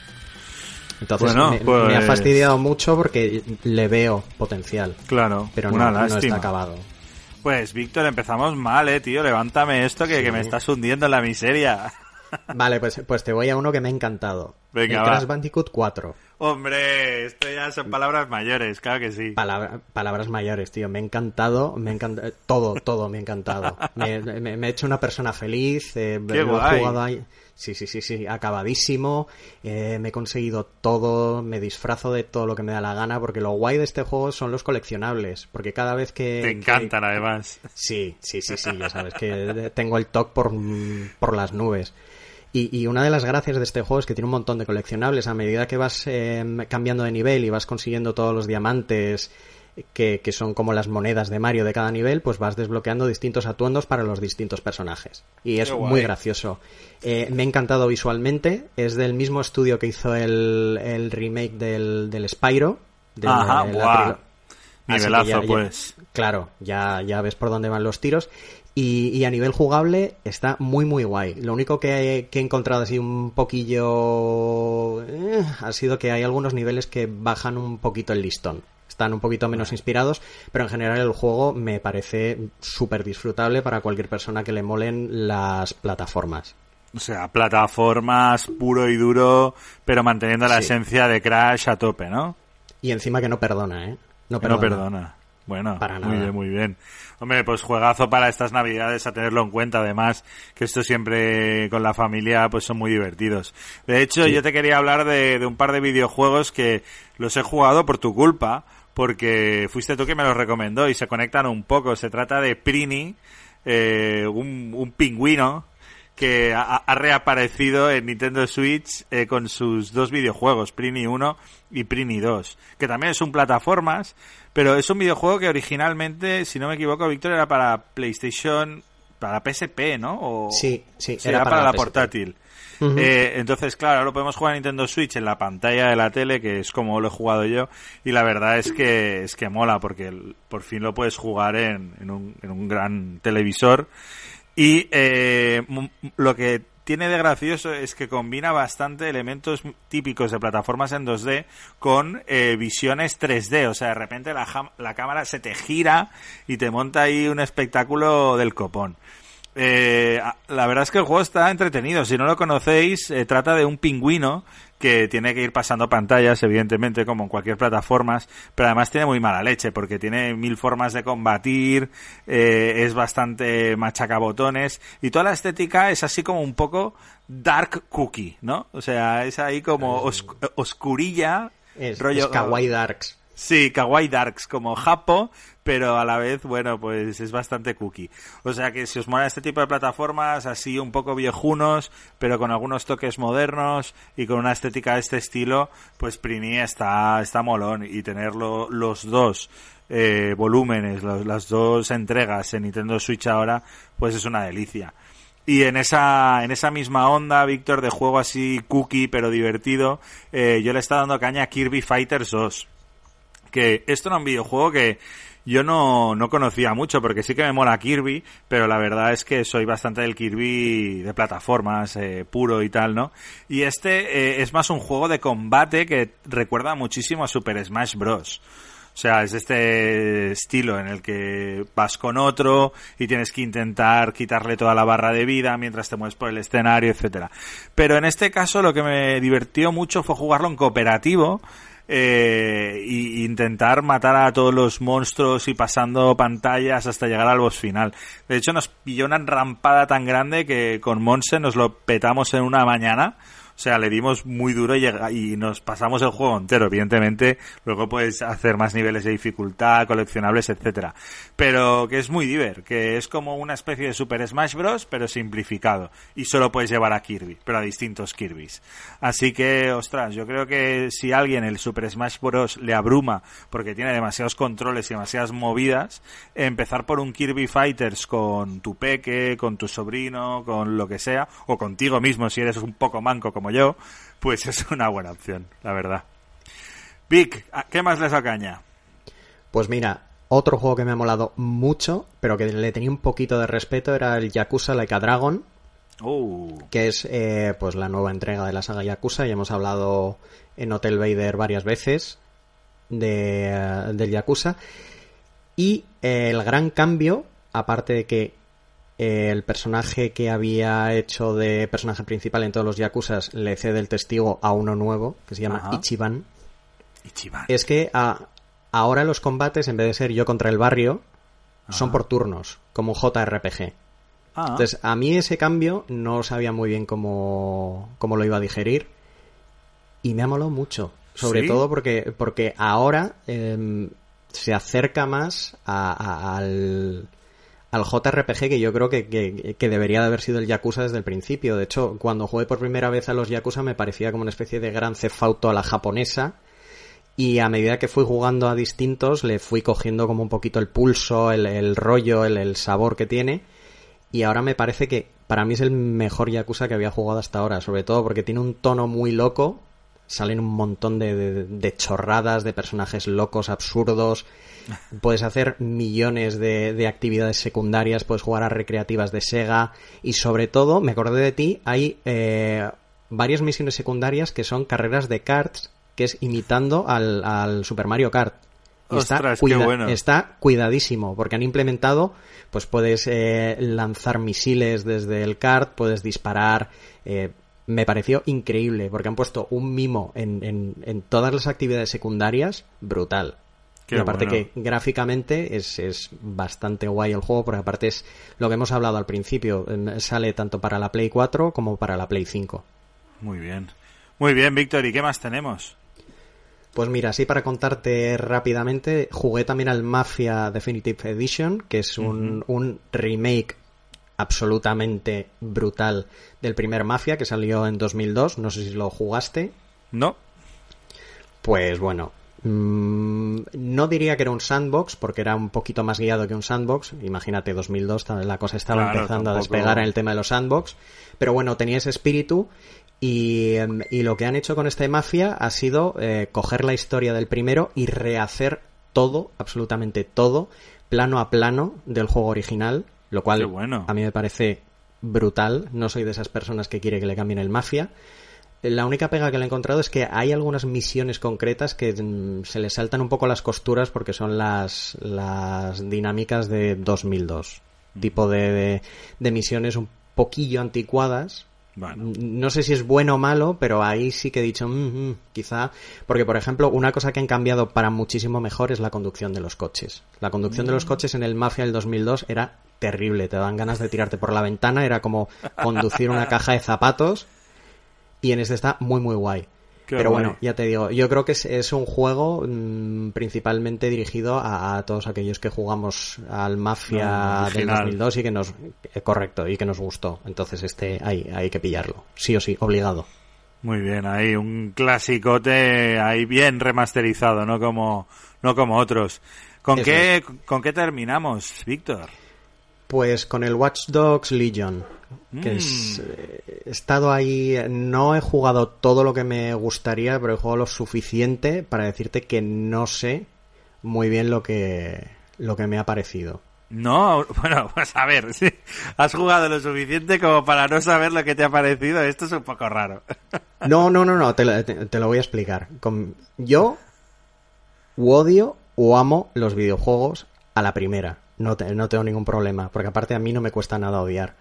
Entonces, Bueno, me, pues- me ha fastidiado mucho porque le veo potencial, Claro, pero no, no está acabado. Pues, Víctor, empezamos mal, eh, tío. Levántame esto que, Sí. que me estás hundiendo en la miseria. Vale, pues, pues te voy a uno que me ha encantado. Venga, el. Crash Bandicoot 4. Hombre, esto ya son palabras mayores, claro que sí. Palabra- palabras mayores, tío. Me ha encantado, me ha encantado. Todo, todo me ha encantado. Me, me- me he hecho una persona feliz. eh, Qué lo he guay. jugado ahí. Sí, sí, sí, sí. Acabadísimo. eh, me he conseguido todo. Me disfrazo de todo lo que me da la gana. Porque lo guay de este juego son los coleccionables. Porque cada vez que. Te que- encantan, además. Sí, sí, sí, sí, ya sabes que tengo el TOC por, por las nubes. Y, y una de las gracias de este juego es que tiene un montón de coleccionables. A medida que vas eh, cambiando de nivel y vas consiguiendo todos los diamantes, que, que son como las monedas de Mario de cada nivel, pues vas desbloqueando distintos atuendos para los distintos personajes. Y es muy gracioso. Eh, me ha encantado visualmente. Es del mismo estudio que hizo el, el remake del, del Spyro. de Ajá, la Así que Nivelazo, ya- ya- pues. Claro, ya, ya ves por dónde van los tiros. Y, y a nivel jugable está muy muy guay. Lo único que he, que he encontrado así un poquillo eh, ha sido que hay algunos niveles que bajan un poquito el listón. Están un poquito menos inspirados, pero en general el juego me parece súper disfrutable para cualquier persona que le molen las plataformas. O sea, plataformas puro y duro, pero manteniendo la Sí. esencia de Crash a tope, ¿no? Y encima que no perdona, ¿eh? No Que no perdona. perdona. Bueno, Para muy bien, muy bien. Hombre, pues juegazo para estas navidades a tenerlo en cuenta, además, que esto siempre con la familia pues son muy divertidos. De hecho, yo te quería hablar de, de un par de videojuegos que los he jugado por tu culpa, porque fuiste tú que me los recomendó y se conectan un poco. Se trata de Prini, eh, un, un pingüino que ha, ha reaparecido en Nintendo Switch eh, con sus dos videojuegos, Prini 1 y Prini 2, que también es un plataformas, pero es un videojuego que originalmente, si no me equivoco, Víctor, era para PlayStation, para PSP, ¿no? O- Sí, sí, era, para, la, portátil. Eh, entonces, claro, lo podemos jugar en Nintendo Switch en la pantalla de la tele, que es como lo he jugado yo, y la verdad es que es que mola, porque por fin lo puedes jugar en, en un, en un gran televisor. Y eh, lo que tiene de gracioso es que combina bastante elementos típicos de plataformas en 2D con eh, visiones 3D. O sea, de repente la, la cámara se te gira y te monta ahí un espectáculo del copón. Eh, la verdad es que el juego está entretenido. Si no lo conocéis, eh, trata de un pingüino que tiene que ir pasando pantallas, evidentemente, como en cualquier plataforma, pero además tiene muy mala leche, porque tiene mil formas de combatir, eh, es bastante machacabotones, y toda la estética es así como un poco dark cookie, ¿no? O sea, es ahí como osc- oscurilla, Es, rollo... es Kawaii Darks. Sí, kawaii darks, como Japo, pero a la vez, bueno, pues es bastante cookie. O sea que si os mola este tipo de plataformas, así un poco viejunos, pero con algunos toques modernos y con una estética de este estilo, pues Prini está, está molón. Y tenerlo los dos eh, volúmenes, los- las dos entregas en Nintendo Switch ahora, pues es una delicia. Y en esa, en esa misma onda, Víctor, de juego así cookie pero divertido, eh, yo le estaba dando caña a Kirby Fighters 2 que esto era un videojuego que yo no, no conocía mucho porque sí que me mola Kirby, pero la verdad es que soy bastante del Kirby de plataformas eh, puro y tal, ¿no? Y este eh, es más un juego de combate que recuerda muchísimo a Super Smash Bros. O sea, es este estilo en el que vas con otro y tienes que intentar quitarle toda la barra de vida mientras te mueves por el escenario, etcétera. Pero en este caso lo que me divirtió mucho fue jugarlo en cooperativo eh, y intentar matar a todos los monstruos y pasando pantallas hasta llegar al boss final. De hecho, nos pilló una rampada tan grande que con Monse nos lo petamos en una mañana. O sea, le dimos muy duro y, y nos pasamos el juego entero. Evidentemente, luego puedes hacer más niveles de dificultad, coleccionables, etcétera. Pero que es muy diver, que es como una especie de Super Smash Bros, pero simplificado. Y solo puedes llevar a Kirby, pero a distintos Kirbys. Así que, ostras, yo creo que si alguien el Super Smash Bros le abruma porque tiene demasiados controles y demasiadas movidas, empezar por un Kirby Fighters con tu peque, con tu sobrino, con lo que sea, o contigo mismo si eres un poco manco como yo, pues es una buena opción, la verdad. Vic, ¿a- ¿qué más les caña? Pues mira, otro juego que me ha molado mucho, pero que le tenía un poquito de respeto, era el Yakuza Like a Dragon, Uh, que es eh, pues la nueva entrega de la saga Yakuza. Ya hemos hablado en Hotel Vader varias veces de, eh, del Yakuza. Y eh, el gran cambio, aparte de que eh, el personaje que había hecho de personaje principal en todos los Yakuzas le cede el testigo a uno nuevo, que se llama Ajá. Ichiban, Ichiban. es que a- ahora los combates, en vez de ser yo contra el barrio, son por turnos, como un JRPG. Ah, Entonces, a mí ese cambio no sabía muy bien cómo, cómo lo iba a digerir y me ha molado mucho. Sobre ¿Sí? todo porque, porque ahora em, se acerca más a- a- al, al JRPG que yo creo que, que- debería de haber sido el Yakuza desde el principio. De hecho, cuando jugué por primera vez a los Yakuza me parecía como una especie de gran cefauto a la japonesa. Y a medida que fui jugando a distintos, le fui cogiendo como un poquito el pulso, el, rollo, el sabor que tiene. Y ahora me parece que para mí es el mejor Yakuza que había jugado hasta ahora, sobre todo porque tiene un tono muy loco, salen un montón de, de- de chorradas, de personajes locos, absurdos, puedes hacer millones de, de actividades secundarias, puedes jugar a recreativas de Sega y sobre todo, me acordé de ti, hay eh, varias misiones secundarias que son carreras de karts, que es imitando al, al Super Mario Kart. Y está, Ostras, cuida- bueno. está cuidadísimo, porque han implementado, pues puedes eh, lanzar misiles desde el kart, puedes disparar. eh, me pareció increíble, porque han puesto un mimo en, en, en todas las actividades secundarias, brutal. Qué y aparte bueno. que gráficamente es, es bastante guay el juego, porque aparte es lo que hemos hablado al principio, sale tanto para la Play 4 como para la Play 5. muy bien. Muy bien, Víctor, ¿y qué más tenemos? Pues mira, así para contarte rápidamente, jugué también al Mafia Definitive Edition, que es un, un remake absolutamente brutal del primer Mafia que salió en 2002. No sé si lo jugaste. ¿No? Pues bueno, mm, no diría que era un sandbox, porque era un poquito más guiado que un sandbox. Imagínate, 2002, ta- la cosa estaba Claro, empezando a despegar en el tema de los sandbox. Pero bueno, tenía ese espíritu. Y, em, y lo que han hecho con este Mafia ha sido eh, coger la historia del primero y rehacer todo, absolutamente todo, plano a plano del juego original, lo cual bueno. a mí me parece brutal. No soy de esas personas que quiere que le cambien el Mafia. La única pega que le he encontrado es que hay algunas misiones concretas que mm, se le saltan un poco las costuras porque son las, las dinámicas de 2002. tipo de, de, de misiones un poquillo anticuadas. Bueno. No sé si es bueno o malo, pero ahí sí que he dicho, "Mm, mm", quizá, porque por ejemplo, una cosa que han cambiado para muchísimo mejor es la conducción de los coches. La conducción de los coches en el Mafia del 2002 era terrible, te daban ganas de tirarte por la ventana, era como conducir una caja de zapatos y en este está muy muy guay. Qué Pero guay. bueno, ya te digo, yo creo que es, es un juego mm, principalmente dirigido a, a todos aquellos que jugamos al Mafia No, del original. 2002 y que nos eh, correcto y que nos gustó. Entonces este hay hay que pillarlo, sí o sí, obligado. Muy bien, ahí un clasicote ahí bien remasterizado, no como no como otros. ¿Con Eso qué con qué terminamos, Víctor? Pues con el Watch Dogs Legion, que Mm. es, eh, he estado ahí, no he jugado todo lo que me gustaría, pero he jugado lo suficiente para decirte que no sé muy bien lo que lo que me ha parecido. No, bueno, pues a ver, sí, has jugado lo suficiente como para no saber lo que te ha parecido. Esto es un poco raro. No, no, no, no, te, lo- te- te lo voy a explicar. Con- yo odio o amo los videojuegos a la primera. No, te- no tengo ningún problema, porque aparte a mí no me cuesta nada odiar.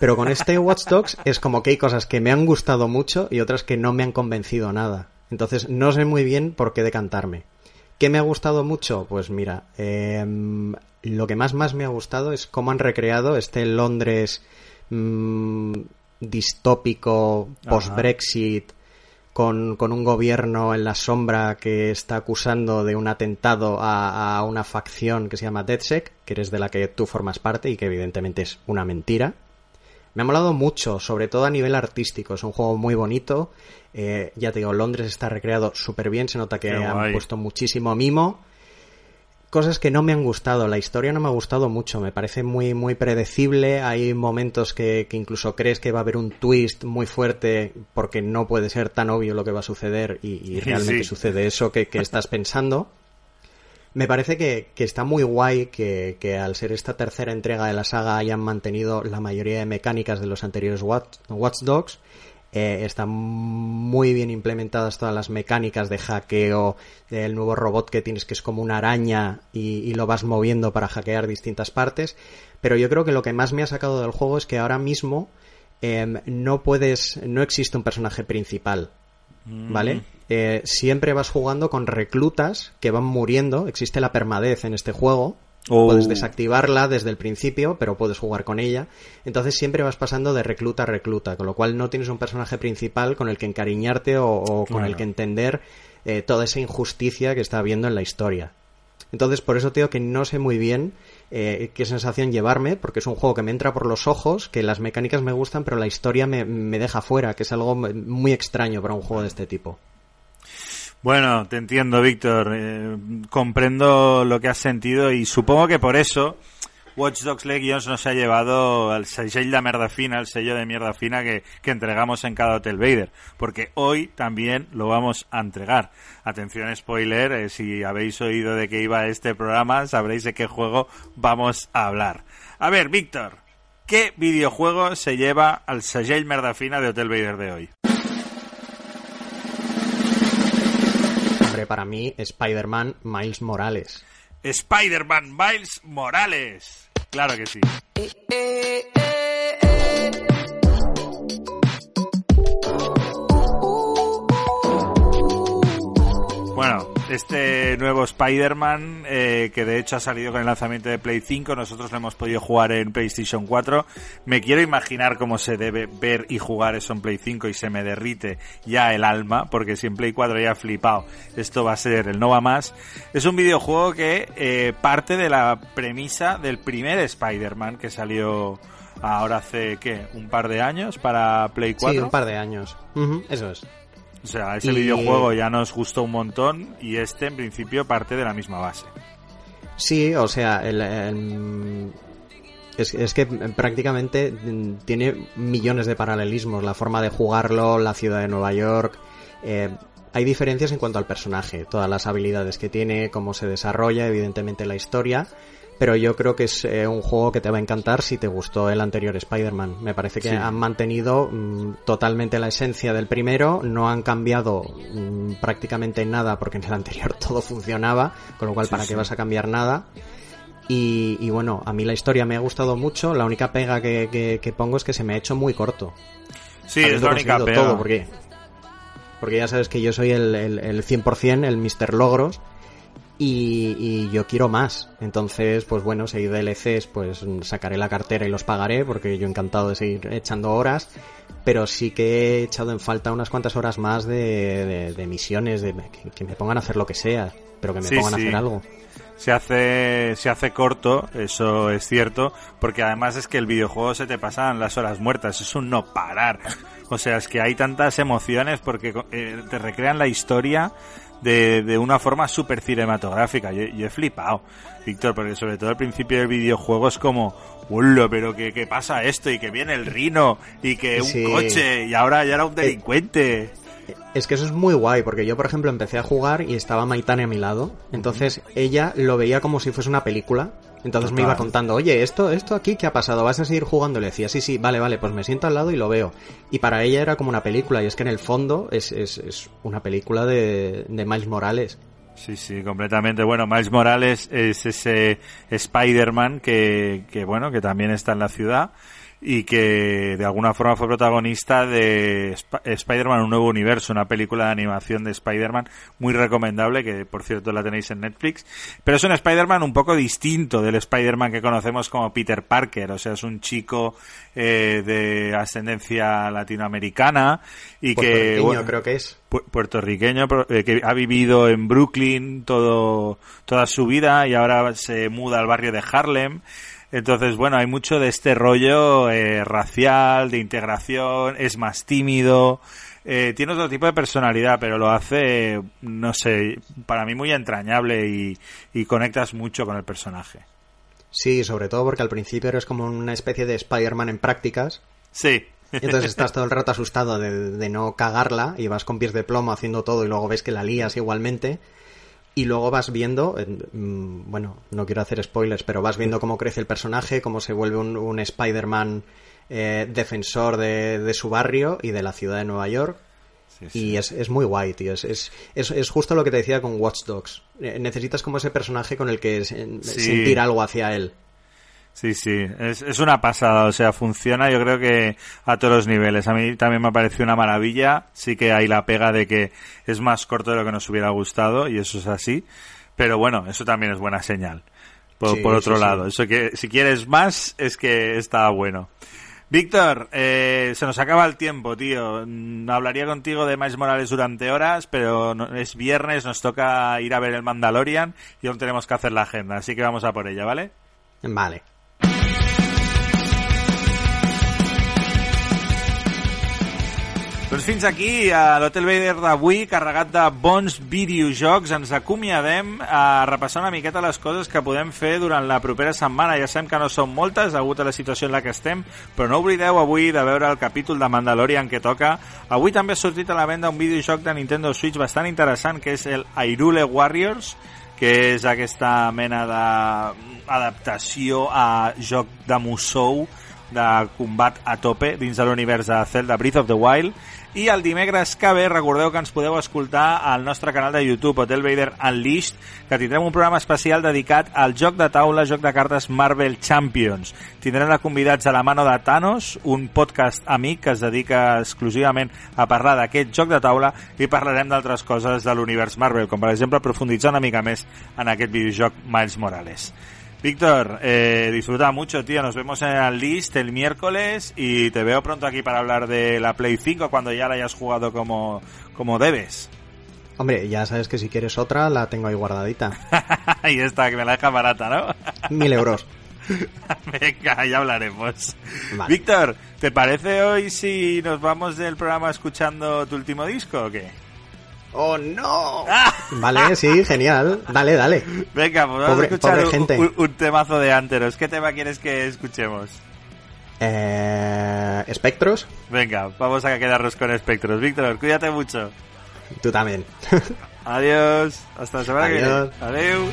Pero con este Watch Dogs es como que hay cosas que me han gustado mucho y otras que no me han convencido nada. Entonces no sé muy bien por qué decantarme. ¿Qué me ha gustado mucho? Pues mira, em, lo que más más me ha gustado es cómo han recreado este Londres mm, distópico, post-Brexit, con, con un gobierno en la sombra que está acusando de un atentado a, a una facción que se llama DedSec, que eres de la que tú formas parte y que evidentemente es una mentira. Me ha molado mucho, sobre todo a nivel artístico. Es un juego muy bonito. Eh, ya te digo, Londres está recreado súper bien. Se nota que han puesto muchísimo mimo. Cosas que no me han gustado. La historia no me ha gustado mucho. Me parece muy, muy predecible. Hay momentos que, que incluso crees que va a haber un twist muy fuerte porque no puede ser tan obvio lo que va a suceder y, y realmente Sí. sucede eso que, que estás pensando. Me parece que, que está muy guay que, que al ser esta tercera entrega de la saga hayan mantenido la mayoría de mecánicas de los anteriores Watch, Watch Dogs. Eh, están muy bien implementadas todas las mecánicas de hackeo, del nuevo robot que tienes que es como una araña y, y lo vas moviendo para hackear distintas partes. Pero yo creo que lo que más me ha sacado del juego es que ahora mismo em, no puedes, no existe un personaje principal. ¿vale? Eh, siempre vas jugando con reclutas que van muriendo. Existe la permadez en este juego. Oh. Puedes desactivarla desde el principio, pero puedes jugar con ella. Entonces siempre vas pasando de recluta a recluta, con lo cual no tienes un personaje principal con el que encariñarte o, o con el que entender eh, toda esa injusticia que está habiendo en la historia. Entonces, por eso te digo que no sé muy bien eh, qué sensación llevarme, porque es un juego que me entra por los ojos, que las mecánicas me gustan, pero la historia me, me deja fuera, que es algo muy extraño para un juego de este tipo. Bueno, te entiendo, Víctor. Eh, comprendo lo que has sentido y supongo que por eso Watch Dogs Legions nos ha llevado al sello de mierda fina, el sello de mierda fina que, entregamos en cada Hotel Vader. Porque hoy también lo vamos a entregar. Atención, spoiler, eh, si habéis oído de qué iba este programa, sabréis de qué juego vamos a hablar. A ver, Víctor, ¿qué videojuego se lleva al sello merda fina de Hotel Vader de hoy? Para mí, Spider-Man Miles Morales. Spider-Man Miles Morales. Claro que sí. Bueno, este nuevo Spider-Man, eh, que de hecho ha salido con el lanzamiento de Play 5, nosotros lo hemos podido jugar en PlayStation 4. Me quiero imaginar cómo se debe ver y jugar eso en Play 5 y se me derrite ya el alma, porque si en Play 4 ya he flipado, esto va a ser el no va más. Es un videojuego que eh, parte de la premisa del primer Spider-Man que salió ahora hace, ¿qué? ¿Un par de años para Play 4? Sí, un par de años. Ujú, eso es. O sea, ese Y- videojuego ya nos gustó un montón y este en principio parte de la misma base. Sí, o sea, el, el- es, es que prácticamente tiene millones de paralelismos. La forma de jugarlo, la ciudad de Nueva York. eh, hay diferencias en cuanto al personaje, todas las habilidades que tiene, cómo se desarrolla, evidentemente la historia. Pero yo creo que es eh, un juego que te va a encantar si te gustó el anterior Spider-Man. Me parece que Sí. han mantenido mm, totalmente la esencia del primero, no han cambiado mm, prácticamente nada porque en el anterior todo funcionaba, con lo cual Sí, para sí. qué vas a cambiar nada. Y, y bueno, a mí la historia me ha gustado mucho. La única pega que, que- que pongo es que se me ha hecho muy corto. Sí, es la única pega. todo, porque, porque ya sabes que yo soy el, el, el 100%, el Mr. Logros, y, y yo quiero más. Entonces, pues bueno, si hay DLCs, pues sacaré la cartera y los pagaré, porque yo encantado de seguir echando horas, pero sí que he echado en falta unas cuantas horas más de, de, de misiones, de que, que me pongan a hacer lo que sea, pero que me Sí, pongan sí. a hacer algo. se hace se hace corto, eso es cierto, porque además es que el videojuego se te pasan las horas muertas, es un no parar. O sea, es que hay tantas emociones porque eh, te recrean la historia de, de una forma súper cinematográfica. Yo, yo he flipado, Víctor, porque sobre todo al principio del videojuego es como, ¡Hola, pero que, que pasa esto! Y que viene el rino, y que un Sí. coche, y ahora ya era un delincuente. Es que eso es muy guay, porque yo, por ejemplo, empecé a jugar y estaba Maitane a mi lado. Entonces ella lo veía como si fuese una película. Entonces me iba contando, oye, esto, esto aquí, ¿qué ha pasado? ¿Vas a seguir jugando? Le decía, sí, sí, vale, vale, pues me siento al lado y lo veo. Y para ella era como una película, y es que en el fondo es, es, es una película de, de Miles Morales. Sí, sí, completamente. Bueno, Miles Morales es ese Spider-Man que, que, bueno, que también está en la ciudad y que de alguna forma fue protagonista de Sp- Spider-Man Un Nuevo Universo, una película de animación de Spider-Man muy recomendable, que por cierto la tenéis en Netflix. Pero es un Spider-Man un poco distinto del Spider-Man que conocemos como Peter Parker, o sea, es un chico eh, de ascendencia latinoamericana y que... Bueno, creo que es. pu- puertorriqueño eh, que ha vivido en Brooklyn todo toda su vida y ahora se muda al barrio de Harlem. Entonces, bueno, hay mucho de este rollo eh, racial, de integración, es más tímido, eh, tiene otro tipo de personalidad, pero lo hace, no sé, para mí muy entrañable y, y conectas mucho con el personaje. Sí, sobre todo porque al principio eres como una especie de Spider-Man en prácticas. Sí, Y entonces estás todo el rato asustado de, de no cagarla y vas con pies de plomo haciendo todo y luego ves que la lías igualmente. Y luego vas viendo, mm, bueno, no quiero hacer spoilers, pero vas viendo cómo crece el personaje, cómo se vuelve un, un Spider-Man eh, defensor de, de su barrio y de la ciudad de Nueva York. sí, sí. Y es, es muy guay, tío. Es, es, es, justo lo que te decía con Watch Dogs. Eh, necesitas como ese personaje con el que Sí. sentir algo hacia él. Sí, sí, es, es una pasada, o sea, funciona yo creo que a todos los niveles. A mí también me ha parecido una maravilla, sí que hay la pega de que es más corto de lo que nos hubiera gustado y eso es así, pero bueno, eso también es buena señal. Por, Sí, por otro sí, sí. lado, eso que si quieres más es que está bueno. Víctor, eh, se nos acaba el tiempo, tío. Mm, Hablaría contigo de Miles Morales durante horas, pero no- es viernes, nos toca ir a ver el Mandalorian y aún tenemos que hacer la agenda, así que vamos a por ella, ¿vale? Vale. Doncs fins aquí, a l'Hotel Vader d'avui, carregat de bons videojocs, ens acomiadem a repassar una miqueta les coses que podem fer durant la propera setmana. Ja sabem que no són moltes, degut a la situació en la que estem, però no oblideu avui de veure el capítol de Mandalorian que toca. Avui també ha sortit a la venda un videojoc de Nintendo Switch bastant interessant, que és el Hyrule Warriors, que és aquesta mena d'adaptació a joc de Musou de combat a tope dins de l'univers de Zelda Breath of the Wild. I el dimecres que ve recordeu que ens podeu escoltar al nostre canal de YouTube Hotel Vader Unleashed que tindrem un programa especial dedicat al joc de taula, joc de cartes Marvel Champions. Tindrem de convidats a la mano de Thanos un podcast amic que es dedica exclusivament a parlar d'aquest joc de taula i parlarem d'altres coses de l'univers Marvel com per exemple profunditzar una mica més en aquest videojoc Miles Morales Víctor, eh, disfruta mucho, tío. Nos vemos en el list el miércoles y te veo pronto aquí para hablar de la Play 5 cuando ya la hayas jugado como, como debes. Hombre, ya sabes que si quieres otra, la tengo ahí guardadita. Ahí está, que me la deja barata, ¿no? Mil euros. Venga, ya hablaremos. Vale. Víctor, ¿te parece hoy si nos vamos del programa escuchando tu último disco o qué? ¡Oh, no! Vale, sí, genial. Dale, dale. Venga, pues vamos Pobre- a escuchar pobre un, gente. un- un temazo de Anteros. ¿Qué tema quieres que escuchemos? Eh, ¿Espectros? Venga, vamos a quedarnos con espectros. Víctor, cuídate mucho. Tú también. Adiós. Hasta la semana Adiós. que viene. Adiós.